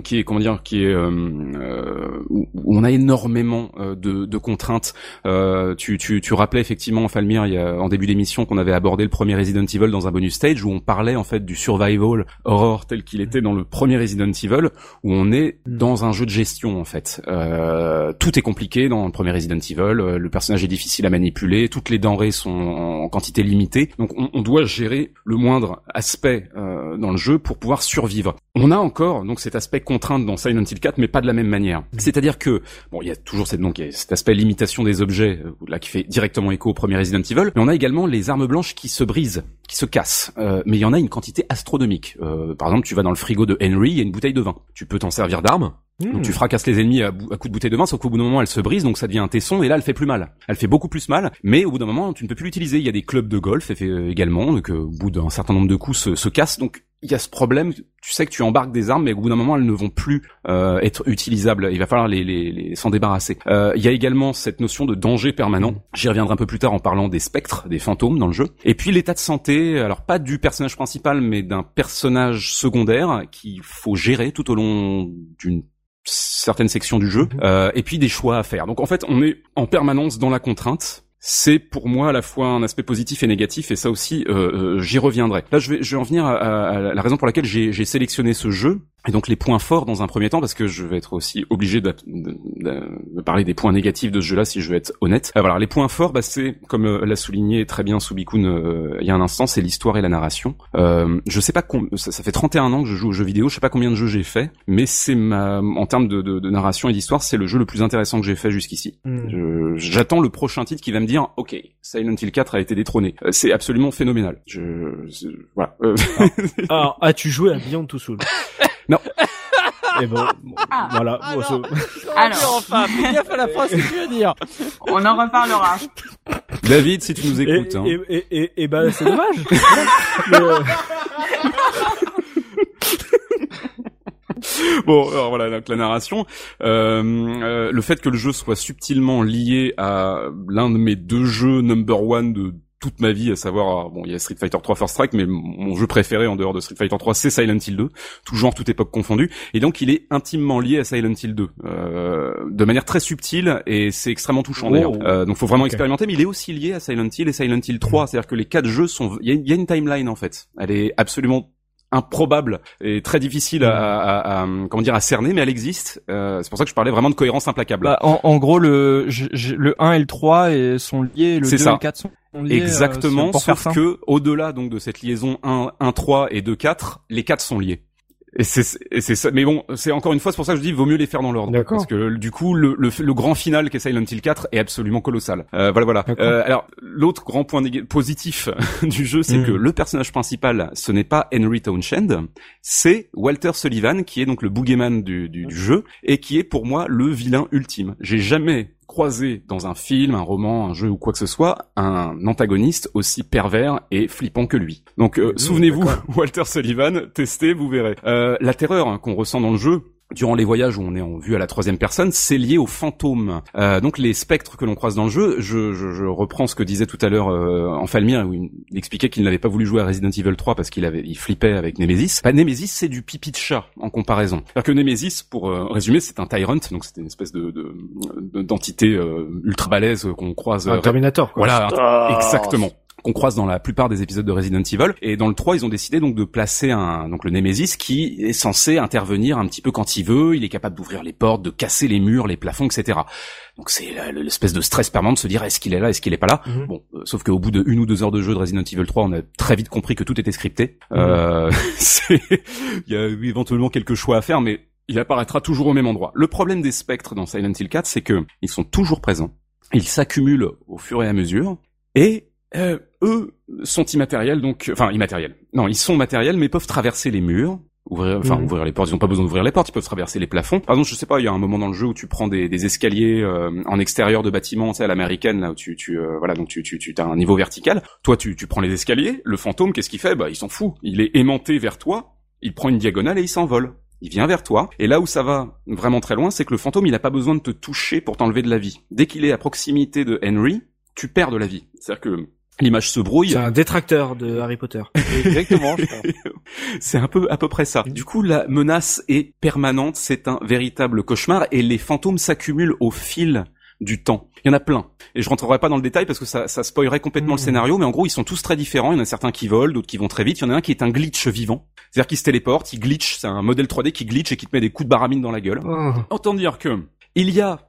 qui est comment dire qui est euh, euh, où on a énormément euh, de, de contraintes. Euh, tu, tu, tu rappelais effectivement Falmir il y a, en début d'émission qu'on avait abordé le premier Resident Evil dans un bonus stage où on parlait en fait du survival horror tel qu'il était dans le premier Resident Evil où on est mm. dans un jeu de gestion en fait. Euh, tout est compliqué dans le premier Resident Evil. Le personnage est difficile à manipuler. Toutes les denrées sont en quantité limitée. Donc on, on doit gérer le moindre aspect dans le jeu pour pouvoir survivre. On a encore donc cet aspect contrainte dans Silent Hill 4, mais pas de la même manière. Mm. C'est-à-dire que bon, il y a toujours cette donc cet aspect limitation des objets euh, là qui fait directement écho au premier Resident Evil, mais on a également les armes blanches qui se brisent, qui se cassent. Euh, mais il y en a une quantité astronomique. Euh, par exemple, tu vas dans le frigo de Henry, il y a une bouteille de vin. Tu peux t'en servir d'arme. Mm. Donc tu fracasses les ennemis à, à coups de bouteille de vin, sauf qu'au bout d'un moment elle se brise, donc ça devient un tesson, et là elle fait plus mal. Elle fait beaucoup plus mal, mais au bout d'un moment tu ne peux plus l'utiliser. Il y a des clubs de golf également, donc au bout d'un certain nombre de coups se, se cassent. Donc il y a ce problème, tu sais que tu embarques des armes, mais au bout d'un moment, elles ne vont plus euh, être utilisables. Il va falloir les, les, les s'en débarrasser. Euh, il y a également cette notion de danger permanent. J'y reviendrai un peu plus tard en parlant des spectres, des fantômes dans le jeu. Et puis l'état de santé, alors pas du personnage principal, mais d'un personnage secondaire qu'il faut gérer tout au long d'une certaine section du jeu. Mhm. Euh, et puis des choix à faire. Donc en fait, on est en permanence dans la contrainte c'est pour moi à la fois un aspect positif et négatif, et ça aussi, euh, euh, j'y reviendrai. Là, je vais, en venir à, la raison pour laquelle j'ai sélectionné ce jeu, et donc les points forts dans un premier temps, parce que je vais être aussi obligé de, de, de, parler des points négatifs de ce jeu-là, si je veux être honnête. Euh, voilà, les points forts, bah, c'est comme euh, l'a souligné très bien Subikun euh, il y a un instant, c'est l'histoire et la narration. Euh, je sais pas, ça, ça, fait 31 ans que je joue aux jeux vidéo, je sais pas combien de jeux j'ai fait, mais c'est ma, en termes de, de, narration et d'histoire, c'est le jeu le plus intéressant que j'ai fait jusqu'ici. Hmm. J'attends le prochain titre qui va me dire, ok, Silent Hill 4 a été détrôné. c'est absolument phénoménal. Je, voilà. Alors, as-tu joué à Beyond Two Souls? non. Et bon, ah. voilà. Alors, bon, alors enfin, fais gaffe à la phrase que tu veux dire. On en reparlera. David, si tu nous écoutes. Et, hein. et, et, et, et bah, c'est dommage. Mais, euh... bon, alors voilà, donc la narration, euh, euh, le fait que le jeu soit subtilement lié à l'un de mes deux jeux number one de toute ma vie, à savoir, bon, il y a Street Fighter 3 First Strike, mais mon jeu préféré en dehors de Street Fighter 3, c'est Silent Hill 2, tout genre, toute époque confondue, et donc il est intimement lié à Silent Hill 2, euh, de manière très subtile, et c'est extrêmement touchant d'ailleurs. Oh. Euh, donc faut vraiment expérimenter, mais il est aussi lié à Silent Hill et Silent Hill 3, c'est-à-dire que les quatre jeux sont, il y, a une timeline en fait, elle est absolument improbable et très difficile à, à, à, comment dire à cerner mais elle existe. Euh, c'est pour ça que je parlais vraiment de cohérence implacable. Bah, en, en, gros le le 1 et le 3 et sont liés le 2 et le 4 sont euh, Exactement, sauf que au-delà donc de cette liaison 1, 1, 3 et 2, 4, les 4 sont liés. Et c'est c'est ça. Mais bon, c'est encore une fois, c'est pour ça que je dis, vaut mieux les faire dans l'ordre. Parce que du coup, le, le, le grand final qu'est Silent Hill 4 est absolument colossal. Euh, voilà, voilà. Euh, alors, l'autre grand point positif du jeu, c'est hmm. que le personnage principal, ce n'est pas Henry Townshend, c'est Walter Sullivan, qui est donc le boogeyman du, du, du jeu, et qui est pour moi le vilain ultime. J'ai jamais croiser dans un film, un roman, un jeu ou quoi que ce soit, un antagoniste aussi pervers et flippant que lui. Donc euh, souvenez-vous, Walter Sullivan, testez, vous verrez. Euh, la terreur hein, qu'on ressent dans le jeu, durant les voyages où on est en vue à la troisième personne, c'est lié aux fantômes. Euh, donc les spectres que l'on croise dans le jeu, je, je, je reprends ce que disait tout à l'heure euh, en Falmir, où il expliquait qu'il n'avait pas voulu jouer à Resident Evil 3 parce qu'il avait, il flippait avec Nemesis. Bah, Nemesis, c'est du pipi de chat en comparaison. Alors que Nemesis, pour euh, résumer, c'est un tyrant, donc c'est une espèce de d'entité de, euh, ultra balèze qu'on croise. Un Terminator. Quoi. Voilà, exactement qu'on croise dans la plupart des épisodes de Resident Evil. Et dans le 3, ils ont décidé donc de placer un donc le Nemesis qui est censé intervenir un petit peu quand il veut. Il est capable d'ouvrir les portes, de casser les murs, les plafonds, etc. Donc c'est l'espèce de stress permanent de se dire est-ce qu'il est là, est-ce qu'il est pas là. Mhm. Bon, euh, sauf qu'au bout de une ou deux heures de jeu de Resident Evil 3, on a très vite compris que tout était scripté. Mhm. Euh, il y a éventuellement quelques choix à faire, mais il apparaîtra toujours au même endroit. Le problème des spectres dans Silent Hill 4, c'est que ils sont toujours présents. Ils s'accumulent au fur et à mesure et euh, eux sont immatériels, donc enfin immatériels. Non, ils sont matériels, mais peuvent traverser les murs, ouvrir, enfin Mhm. ouvrir les portes. Ils n'ont pas besoin d'ouvrir les portes, ils peuvent traverser les plafonds. Par exemple, je sais pas, il y a un moment dans le jeu où tu prends des, des escaliers euh, en extérieur de bâtiments, tu sais, à l'américaine, là où tu, tu euh, voilà, donc tu, tu, tu as un niveau vertical. Toi, tu, tu prends les escaliers. Le fantôme, qu'est-ce qu'il fait? Bah, il s'en fout. Il est aimanté vers toi. Il prend une diagonale et il s'envole. Il vient vers toi, et là où ça va vraiment très loin, c'est que le fantôme, il n'a pas besoin de te toucher pour t'enlever de la vie. Dès qu'il est à proximité de Henry, tu perds de la vie. C'est-à-dire que l'image se brouille. C'est un détracteur de Harry Potter. Exactement. C'est un peu à peu près ça. Du coup, la menace est permanente, c'est un véritable cauchemar et les fantômes s'accumulent au fil du temps. Il y en a plein. Et je rentrerai pas dans le détail parce que ça, ça spoilerait complètement le scénario, mais en gros, ils sont tous très différents. Il y en a certains qui volent, d'autres qui vont très vite. Il y en a un qui est un glitch vivant. C'est-à-dire qu'il se téléporte, il glitch, c'est un modèle 3D qui glitch et qui te met des coups de baramine dans la gueule. Oh. Autant dire que il y a,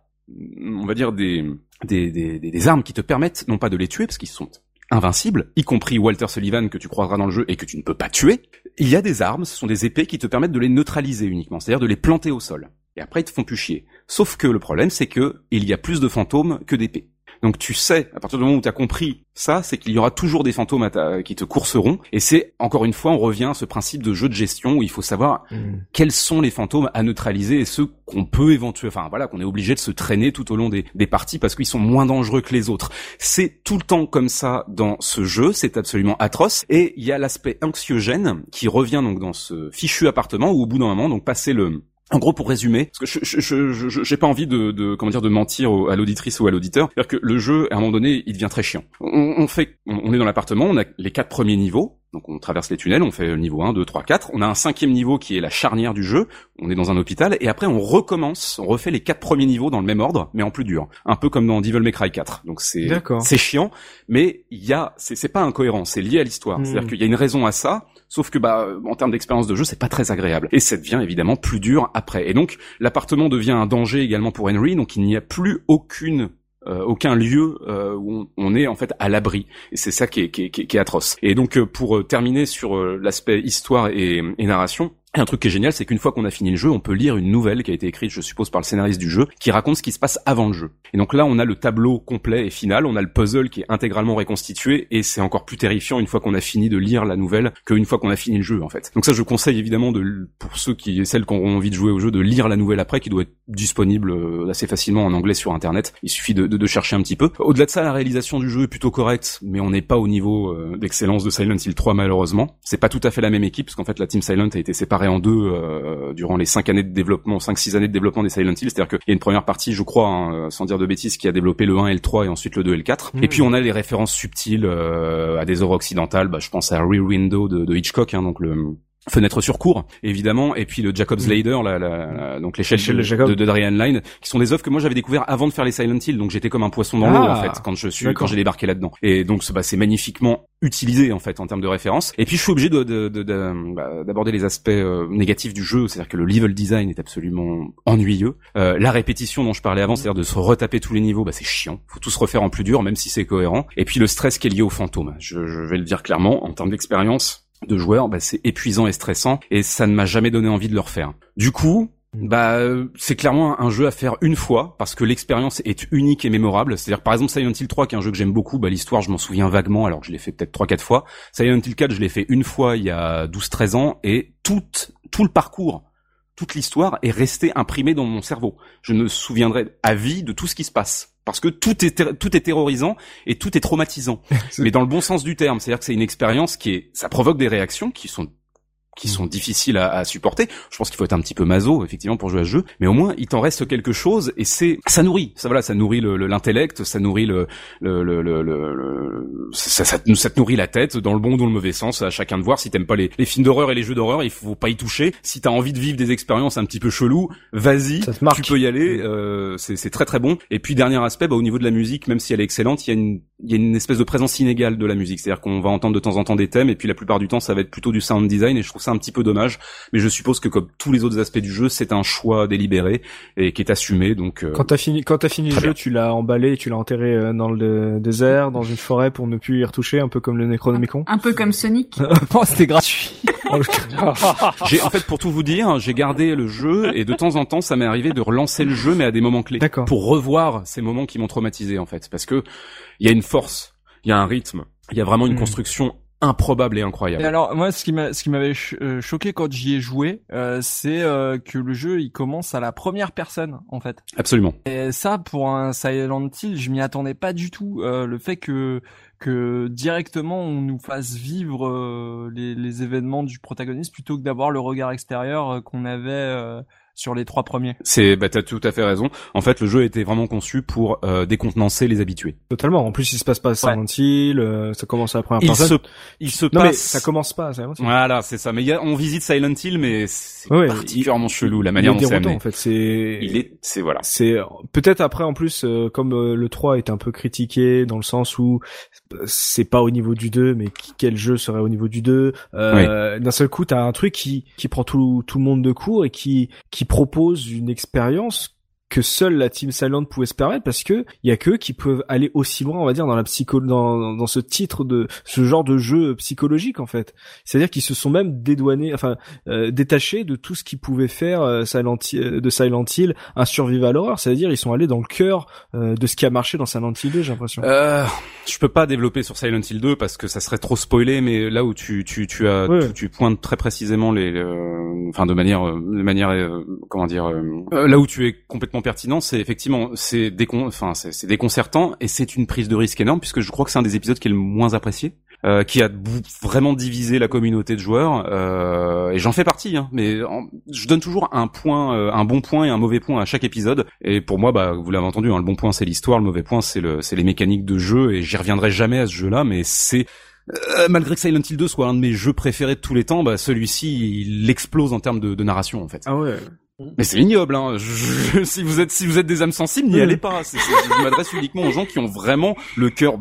on va dire des, des, des- des armes qui te permettent non pas de les tuer parce qu'ils sont invincibles, y compris Walter Sullivan que tu croiseras dans le jeu et que tu ne peux pas tuer. Il y a des armes, ce sont des épées qui te permettent de les neutraliser uniquement, c'est-à-dire de les planter au sol. Et après ils te font plus chier. Sauf que le problème c'est que il y a plus de fantômes que d'épées. Donc tu sais, à partir du moment où tu as compris ça, c'est qu'il y aura toujours des fantômes à ta- qui te courseront. Et c'est, encore une fois, on revient à ce principe de jeu de gestion où il faut savoir Mm. quels sont les fantômes à neutraliser et ceux qu'on peut éventuellement, enfin voilà, qu'on est obligé de se traîner tout au long des, des parties parce qu'ils sont moins dangereux que les autres. C'est tout le temps comme ça dans ce jeu, c'est absolument atroce. Et il y a l'aspect anxiogène qui revient donc dans ce fichu appartement où au bout d'un moment, donc passer le en gros, pour résumer, parce que je je je je- je- j'ai pas envie de, de comment dire de mentir au- à l'auditrice ou à l'auditeur, c'est-à-dire que le jeu, à un moment donné, il devient très chiant. On, on fait, on, on est dans l'appartement, on a les quatre premiers niveaux, donc on traverse les tunnels, on fait le niveau 1, 2, 3, 4. On a un cinquième niveau qui est la charnière du jeu, on est dans un hôpital, et après on recommence, on refait les quatre premiers niveaux dans le même ordre, mais en plus dur. Un peu comme dans Devil May Cry 4. Donc c'est c'est chiant, mais il y a, c'est c'est pas incohérent, c'est lié à l'histoire. Hmm. C'est-à-dire qu'il y a une raison à ça, sauf que bah en termes d'expérience de jeu, c'est pas très agréable. Et ça devient évidemment plus dur après. Et donc l'appartement devient un danger également pour Henry, donc il n'y a plus aucune euh, aucun lieu euh, où on, est en fait à l'abri et c'est ça qui est, qui est, atroce et donc euh, pour terminer sur l'aspect histoire et narration un truc qui est génial, c'est qu'une fois qu'on a fini le jeu, on peut lire une nouvelle qui a été écrite, je suppose, par le scénariste du jeu, qui raconte ce qui se passe avant le jeu. Et donc là, on a le tableau complet et final, on a le puzzle qui est intégralement reconstitué, et c'est encore plus terrifiant une fois qu'on a fini de lire la nouvelle qu'une fois qu'on a fini le jeu, en fait. Donc ça, je conseille évidemment de, pour ceux qui, celles qui auront envie de jouer au jeu, de lire la nouvelle après, qui doit être disponible euh, assez facilement en anglais sur Internet. Il suffit de, de, de chercher un petit peu. Au-delà de ça, la réalisation du jeu est plutôt correcte, mais on n'est pas au niveau euh, d'excellence de Silent Hill 3 malheureusement. C'est pas tout à fait la même équipe, parce qu'en fait la Team Silent a été séparée en deux euh, durant les cinq années de développement, cinq six années de développement des Silent Hill. C'est-à-dire qu'il y a une première partie, je crois, hein, euh, sans dire de bêtises, qui a développé le 1 et le 3 et ensuite le 2 et le 4. Mhm. Et puis on a les références subtiles euh, à des œuvres occidentales. Bah, je pense à Rear Window de, de Hitchcock, hein, donc le Fenêtre sur cour, évidemment, et puis le Jacob's Ladder, la, la, la- donc l'échelle de de, Darien Line, qui sont des œuvres que moi j'avais découvert avant de faire les Silent Hill, donc j'étais comme un poisson dans l'eau Ah, en fait quand je suis quand j'ai débarqué là-dedans. Et donc c'est- bah, c'est magnifiquement utilisé en fait en termes de référence. Et puis je suis obligé de- de- de- de- bah, d'aborder les aspects euh, négatifs du jeu, c'est-à-dire que le level design est absolument ennuyeux. Euh, la répétition dont je parlais avant, c'est-à-dire de se retaper tous les niveaux, bah, c'est chiant. Faut tout se refaire en plus dur, même si c'est cohérent. Et puis le stress qui est lié aux fantômes. Je, je vais le dire clairement, en termes d'expérience de joueur, bah, c'est épuisant et stressant, et ça ne m'a jamais donné envie de le refaire. Du coup, bah, euh, c'est clairement un jeu à faire une fois parce que l'expérience est unique et mémorable. C'est-à-dire, par exemple, Silent Hill 3, qui est un jeu que j'aime beaucoup, bah, l'histoire, je m'en souviens vaguement, alors que je l'ai fait peut-être trois, quatre fois. Silent Hill 4, je l'ai fait une fois il y a 12, 13 ans, et tout, tout le parcours, toute l'histoire est restée imprimée dans mon cerveau. Je me souviendrai à vie de tout ce qui se passe. Parce que tout est, tout est terrorisant et tout est traumatisant. mais dans le bon sens du terme. C'est-à-dire que c'est une expérience qui est, ça provoque des réactions qui sont qui sont difficiles à, à, supporter. Je pense qu'il faut être un petit peu maso effectivement pour jouer à ce jeu, mais au moins il t'en reste quelque chose et c'est ça nourrit, ça voilà, ça nourrit l'intellect, ça nourrit le, le, le, le, le ça, ça, ça, te nourrit la tête dans le bon ou dans le mauvais sens. À chacun de voir. Si t'aimes pas les, les films d'horreur et les jeux d'horreur, il faut pas y toucher. Si t'as envie de vivre des expériences un petit peu chelou, vas-y, tu peux y aller. Euh, c'est très très bon. Et puis dernier aspect, bah, au niveau de la musique, même si elle est excellente, il y a une il y a une espèce de présence inégale de la musique. C'est-à-dire qu'on va entendre de temps en temps des thèmes et puis la plupart du temps ça va être plutôt du sound design et je trouve ça un petit peu dommage. Mais je suppose que comme tous les autres aspects du jeu, c'est un choix délibéré et qui est assumé. Donc euh, quand t'as fini quand t'as fini le jeu, tu l'as emballé, tu l'as enterré euh, dans le désert, dans une forêt pour ne plus y retoucher, un peu comme le Necronomicon. Un peu comme Sonic. oh, c'était gratuit. j'ai en fait pour tout vous dire, j'ai gardé le jeu et de temps en temps ça m'est arrivé de relancer le jeu mais à des moments clés pour revoir ces moments qui m'ont traumatisé en fait parce que il y a une force, il y a un rythme, il y a vraiment une hmm. construction improbable et incroyable. Et alors moi ce qui m'a ce qui m'avait euh, choqué quand j'y ai joué, euh, c'est euh, que le jeu il commence à la première personne en fait. Absolument. Et ça pour un Silent Hill, je m'y attendais pas du tout. le fait que que directement on nous fasse vivre les, les événements du protagoniste plutôt que d'avoir le regard extérieur qu'on avait sur les trois premiers. C'est, bah t'as tout à fait raison. En fait, le jeu a été vraiment conçu pour euh, décontenancer les habitués. Totalement. En plus, il se passe pas Silent Hill, euh, ça commence à la première il personne. Se, il se non, passe. Mais ça commence pas Silent Hill. Voilà, c'est ça. Mais y a, on visite Silent Hill, mais c'est particulièrement chelou la manière dont c'est amené. En fait, c'est. Il est, c'est voilà. C'est peut-être après en plus euh, comme euh, le 3 est un peu critiqué dans le sens où c'est pas au niveau du 2, mais quel jeu serait au niveau du 2 euh, D'un seul coup, t'as un truc qui qui prend tout tout le monde de court et qui qui propose une expérience que seule la team Silent pouvait se permettre parce que il y a que qui peuvent aller aussi loin on va dire dans la psycho dans, dans ce titre de ce genre de jeu psychologique en fait. C'est-à-dire qu'ils se sont même dédouanés enfin euh, détachés de tout ce qui pouvait faire euh, Silent de Silent Hill un survival horror. C'est-à-dire ils sont allés dans le cœur euh, de ce qui a marché dans Silent Hill 2 j'ai l'impression. Euh, je peux pas développer sur Silent Hill 2 parce que ça serait trop spoilé mais là où tu tu tu as tu, pointes très précisément les enfin de manière de manière comment dire là où tu es complètement pertinent, c'est effectivement c'est décon enfin c'est déconcertant et c'est une prise de risque énorme puisque je crois que c'est un des épisodes qui est le moins apprécié. Euh, qui a vraiment divisé la communauté de joueurs euh, et j'en fais partie hein, mais je donne toujours un point euh, un bon point et un mauvais point à chaque épisode et pour moi bah vous l'avez entendu hein, le bon point c'est l'histoire le mauvais point c'est le c'est les mécaniques de jeu et j'y reviendrai jamais à ce jeu là mais c'est euh, malgré que Silent Hill 2 soit un de mes jeux préférés de tous les temps, bah celui-ci il explose en termes de, de narration en fait. Ah ouais. Mais c'est ignoble, hein. Je, si vous êtes si vous êtes des âmes sensibles, n'y allez pas. je m'adresse uniquement aux gens qui ont vraiment le cœur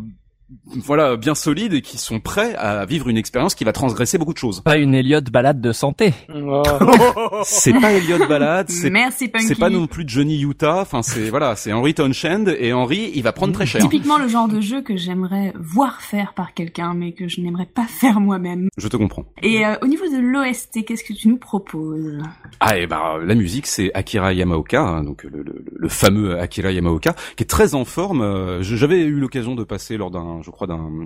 voilà bien solides et qui sont prêts à vivre une expérience qui va transgresser beaucoup de choses. Pas une Elliot balade de santé. Oh. c'est pas Elliot balade, c'est Merci c'est pas non plus Johnny Utah, enfin c'est voilà, c'est Henry Townshend et Henry, il va prendre très cher. Typiquement le genre de jeu que j'aimerais voir faire par quelqu'un mais que je n'aimerais pas faire moi-même. Je te comprends. Et euh, au niveau de l'OST, qu'est-ce que tu nous proposes? Ah et ben la musique c'est Akira Yamaoka, hein, donc le, le, le, fameux Akira Yamaoka qui est très en forme. Euh, j'avais eu l'occasion de passer lors d'un je crois, d'un,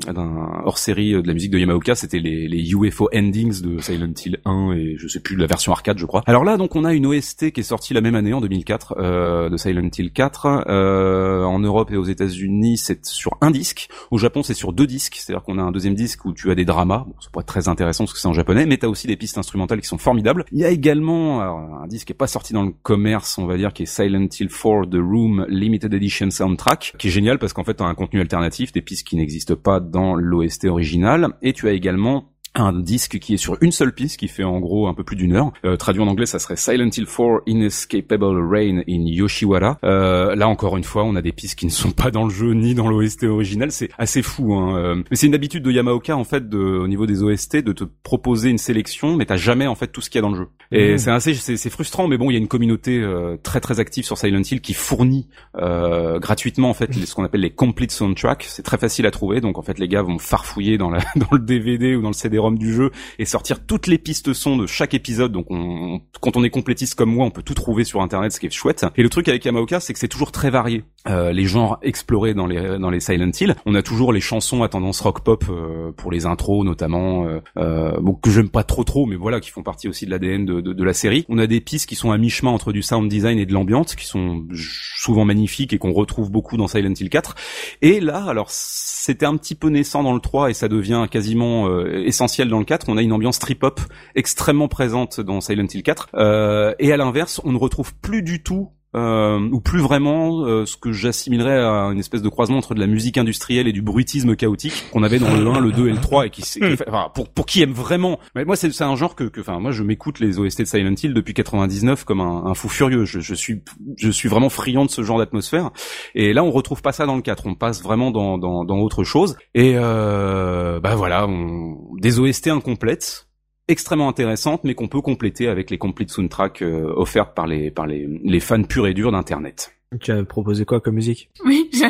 hors-série de la musique de Yamaoka. C'était les, les UFO endings de Silent Hill 1 et je sais plus la version arcade, je crois. Alors là, donc, on a une OST qui est sortie la même année, en 2004, euh, de Silent Hill 4. Euh, en Europe et aux États-Unis, c'est sur un disque. Au Japon, c'est sur deux disques. C'est-à-dire qu'on a un deuxième disque où tu as des dramas. Bon, pourrait être très intéressant parce que c'est en japonais, mais t'as aussi des pistes instrumentales qui sont formidables. Il y a également un disque qui est pas sorti dans le commerce, on va dire, qui est Silent Hill 4 The Room Limited Edition Soundtrack, qui est génial parce qu'en fait, t'as un contenu alternatif, des pistes qui n'existe pas dans l'OST original. Et tu as également un disque qui est sur une seule piste qui fait en gros un peu plus d'une heure. Euh, traduit en anglais, ça serait Silent Hill 4 Inescapable Rain in Yoshiwara. Euh, là encore une fois, on a des pistes qui ne sont pas dans le jeu ni dans l'OST original. C'est assez fou. Hein. Euh, mais c'est une habitude de Yamaoka en fait, de, au niveau des OST, de te proposer une sélection, mais t'as jamais en fait tout ce qu'il y a dans le jeu. Et mmh. c'est assez, c'est frustrant, mais bon, il y a une communauté euh, très très active sur Silent Hill qui fournit euh, gratuitement en fait ce qu'on appelle les complete soundtracks. C'est très facile à trouver, donc en fait les gars vont farfouiller dans la dans le DVD ou dans le CD du jeu et sortir toutes les pistes son de chaque épisode. Donc on, quand on est complétiste comme moi, on peut tout trouver sur internet, ce qui est chouette. Et le truc avec Yamaoka, c'est que c'est toujours très varié. Euh, les genres explorés dans les dans les Silent Hill. On a toujours les chansons à tendance rock pop euh, pour les intros notamment, euh, euh, bon, que j'aime pas trop trop, mais voilà, qui font partie aussi de l'ADN de, de, de, la série. On a des pistes qui sont à mi-chemin entre du sound design et de l'ambiance, qui sont souvent magnifiques et qu'on retrouve beaucoup dans Silent Hill 4. Et là, alors c'était un petit peu naissant dans le 3 et ça devient quasiment euh, essentiel dans le 4. On a une ambiance trip-hop extrêmement présente dans Silent Hill 4. Euh, et à l'inverse, on ne retrouve plus du tout ou plus vraiment euh, ce que j'assimilerais à une espèce de croisement entre de la musique industrielle et du bruitisme chaotique qu'on avait dans le 1, le 2 et le 3 et qui, qui enfin, pour pour qui aime vraiment. Mais moi c'est c'est un genre que que enfin moi je m'écoute les OST de Silent Hill depuis 99 comme un, un fou furieux. Je, je suis je suis vraiment friand de ce genre d'atmosphère. Et là on retrouve pas ça dans le 4 on passe vraiment dans dans dans autre chose. Et euh, bah voilà on, des OST incomplètes extrêmement intéressante, mais qu'on peut compléter avec les complete soundtracks euh, offertes par les par les, les fans purs et durs d'internet. Tu as proposé quoi comme musique? Oui, j'ai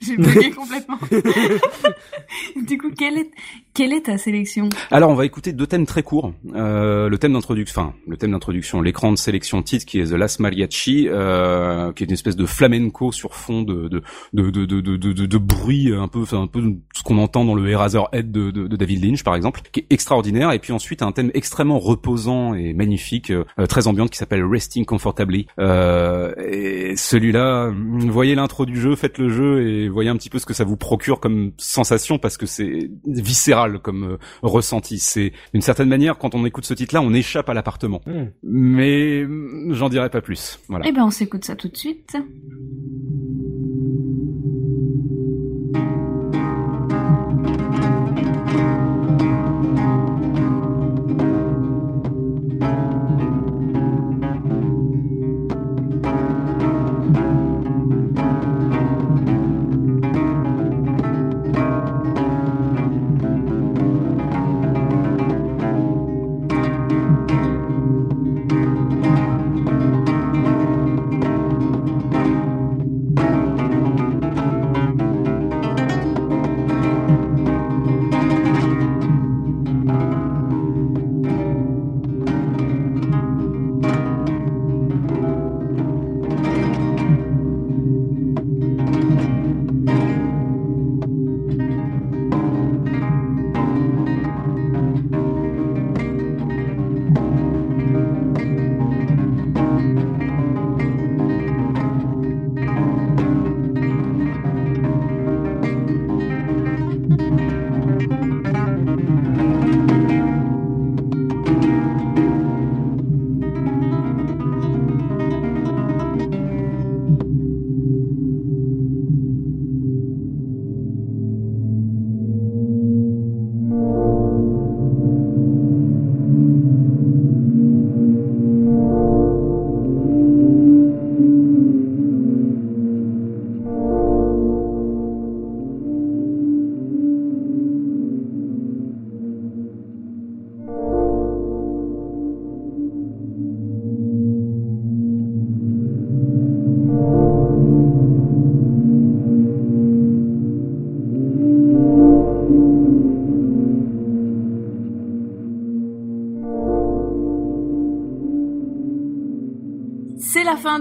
j'ai bugué complètement. du coup, quelle est quelle est ta sélection? Alors, on va écouter deux thèmes très courts. Euh, le thème d'introduction, enfin, le thème d'introduction, l'écran de sélection titre qui est The Last Mariachi, euh, qui est une espèce de flamenco sur fond de de de de de, de, de, de bruit un peu, un peu ce qu'on entend dans le Eraserhead de, de, de David Lynch, par exemple, qui est extraordinaire. Et puis ensuite, un thème extrêmement reposant et magnifique, euh, très ambiante, qui s'appelle Resting Comfortably. Euh, et celui-là, voyez l'intro du jeu, faites le jeu et voyez un petit peu ce que ça vous procure comme sensation parce que c'est viscéral comme euh, ressenti. C'est d'une certaine manière quand on écoute ce titre-là, on échappe à l'appartement. Hmm. Mais j'en dirai pas plus. Voilà. Eh ben, on s'écoute ça tout de suite.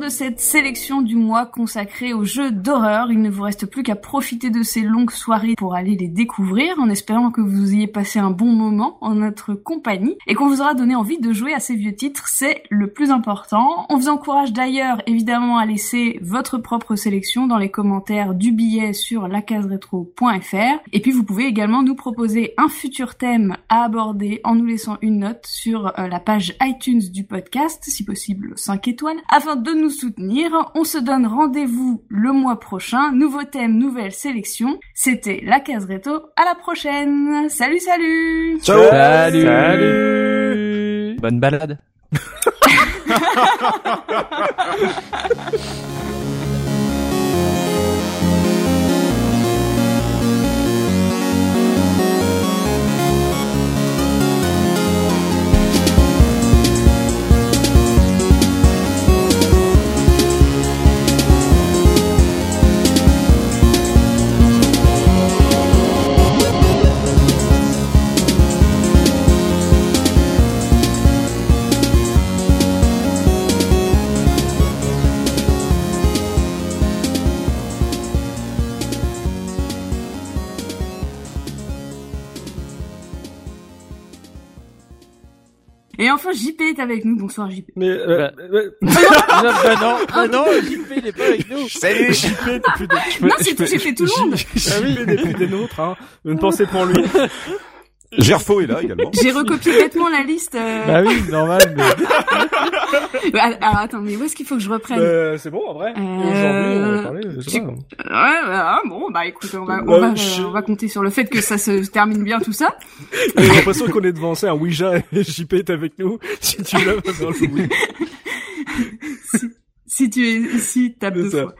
Cette sélection du mois consacrée aux jeux d'horreur. Il ne vous reste plus qu'à profiter de ces longues soirées pour aller les découvrir en espérant que vous ayez passé un bon moment en notre compagnie et qu'on vous aura donné envie de jouer à ces vieux titres. C'est le plus important. On vous encourage d'ailleurs évidemment à laisser votre propre sélection dans les commentaires du billet sur lacaseretro.fr et puis vous pouvez également nous proposer un futur thème à aborder en nous laissant une note sur euh, la page iTunes du podcast, si possible 5 étoiles, afin de nous soutenir. On se donne rendez-vous le mois prochain. Nouveau thème, nouvelle sélection. C'était la case réto. À la prochaine. Salut, salut. Ciao. Salut. Salut. Bonne balade. Et enfin, JP est avec nous. Bonsoir JP. Mais euh, Bah. ouais. non, bah non, bah non, JP il est pas avec nous. Salut JP plus des... Non, c'est tout, j'ai fait tout le monde. JP plus des nôtres, hein. Une pensée pour lui. Gerfo est là également. J'ai recopié bêtement la liste. euh, Bah oui, normal. Mais... Ah, Alors attends, mais où est-ce qu'il faut que je reprenne Euh, c'est bon, en vrai. Et Aujourd'hui, on va parler, je sais tu- pas. Ouais, ah, bon, bah écoute, on va, on, Ouais, va, je- euh, on va compter sur le fait que ça se termine bien tout ça. J'ai l'impression qu'on est devant ça, un Ouija et JP est avec nous. Si tu l'as, va faire le oui. Si tu es ici, tape C'est deux ça. fois.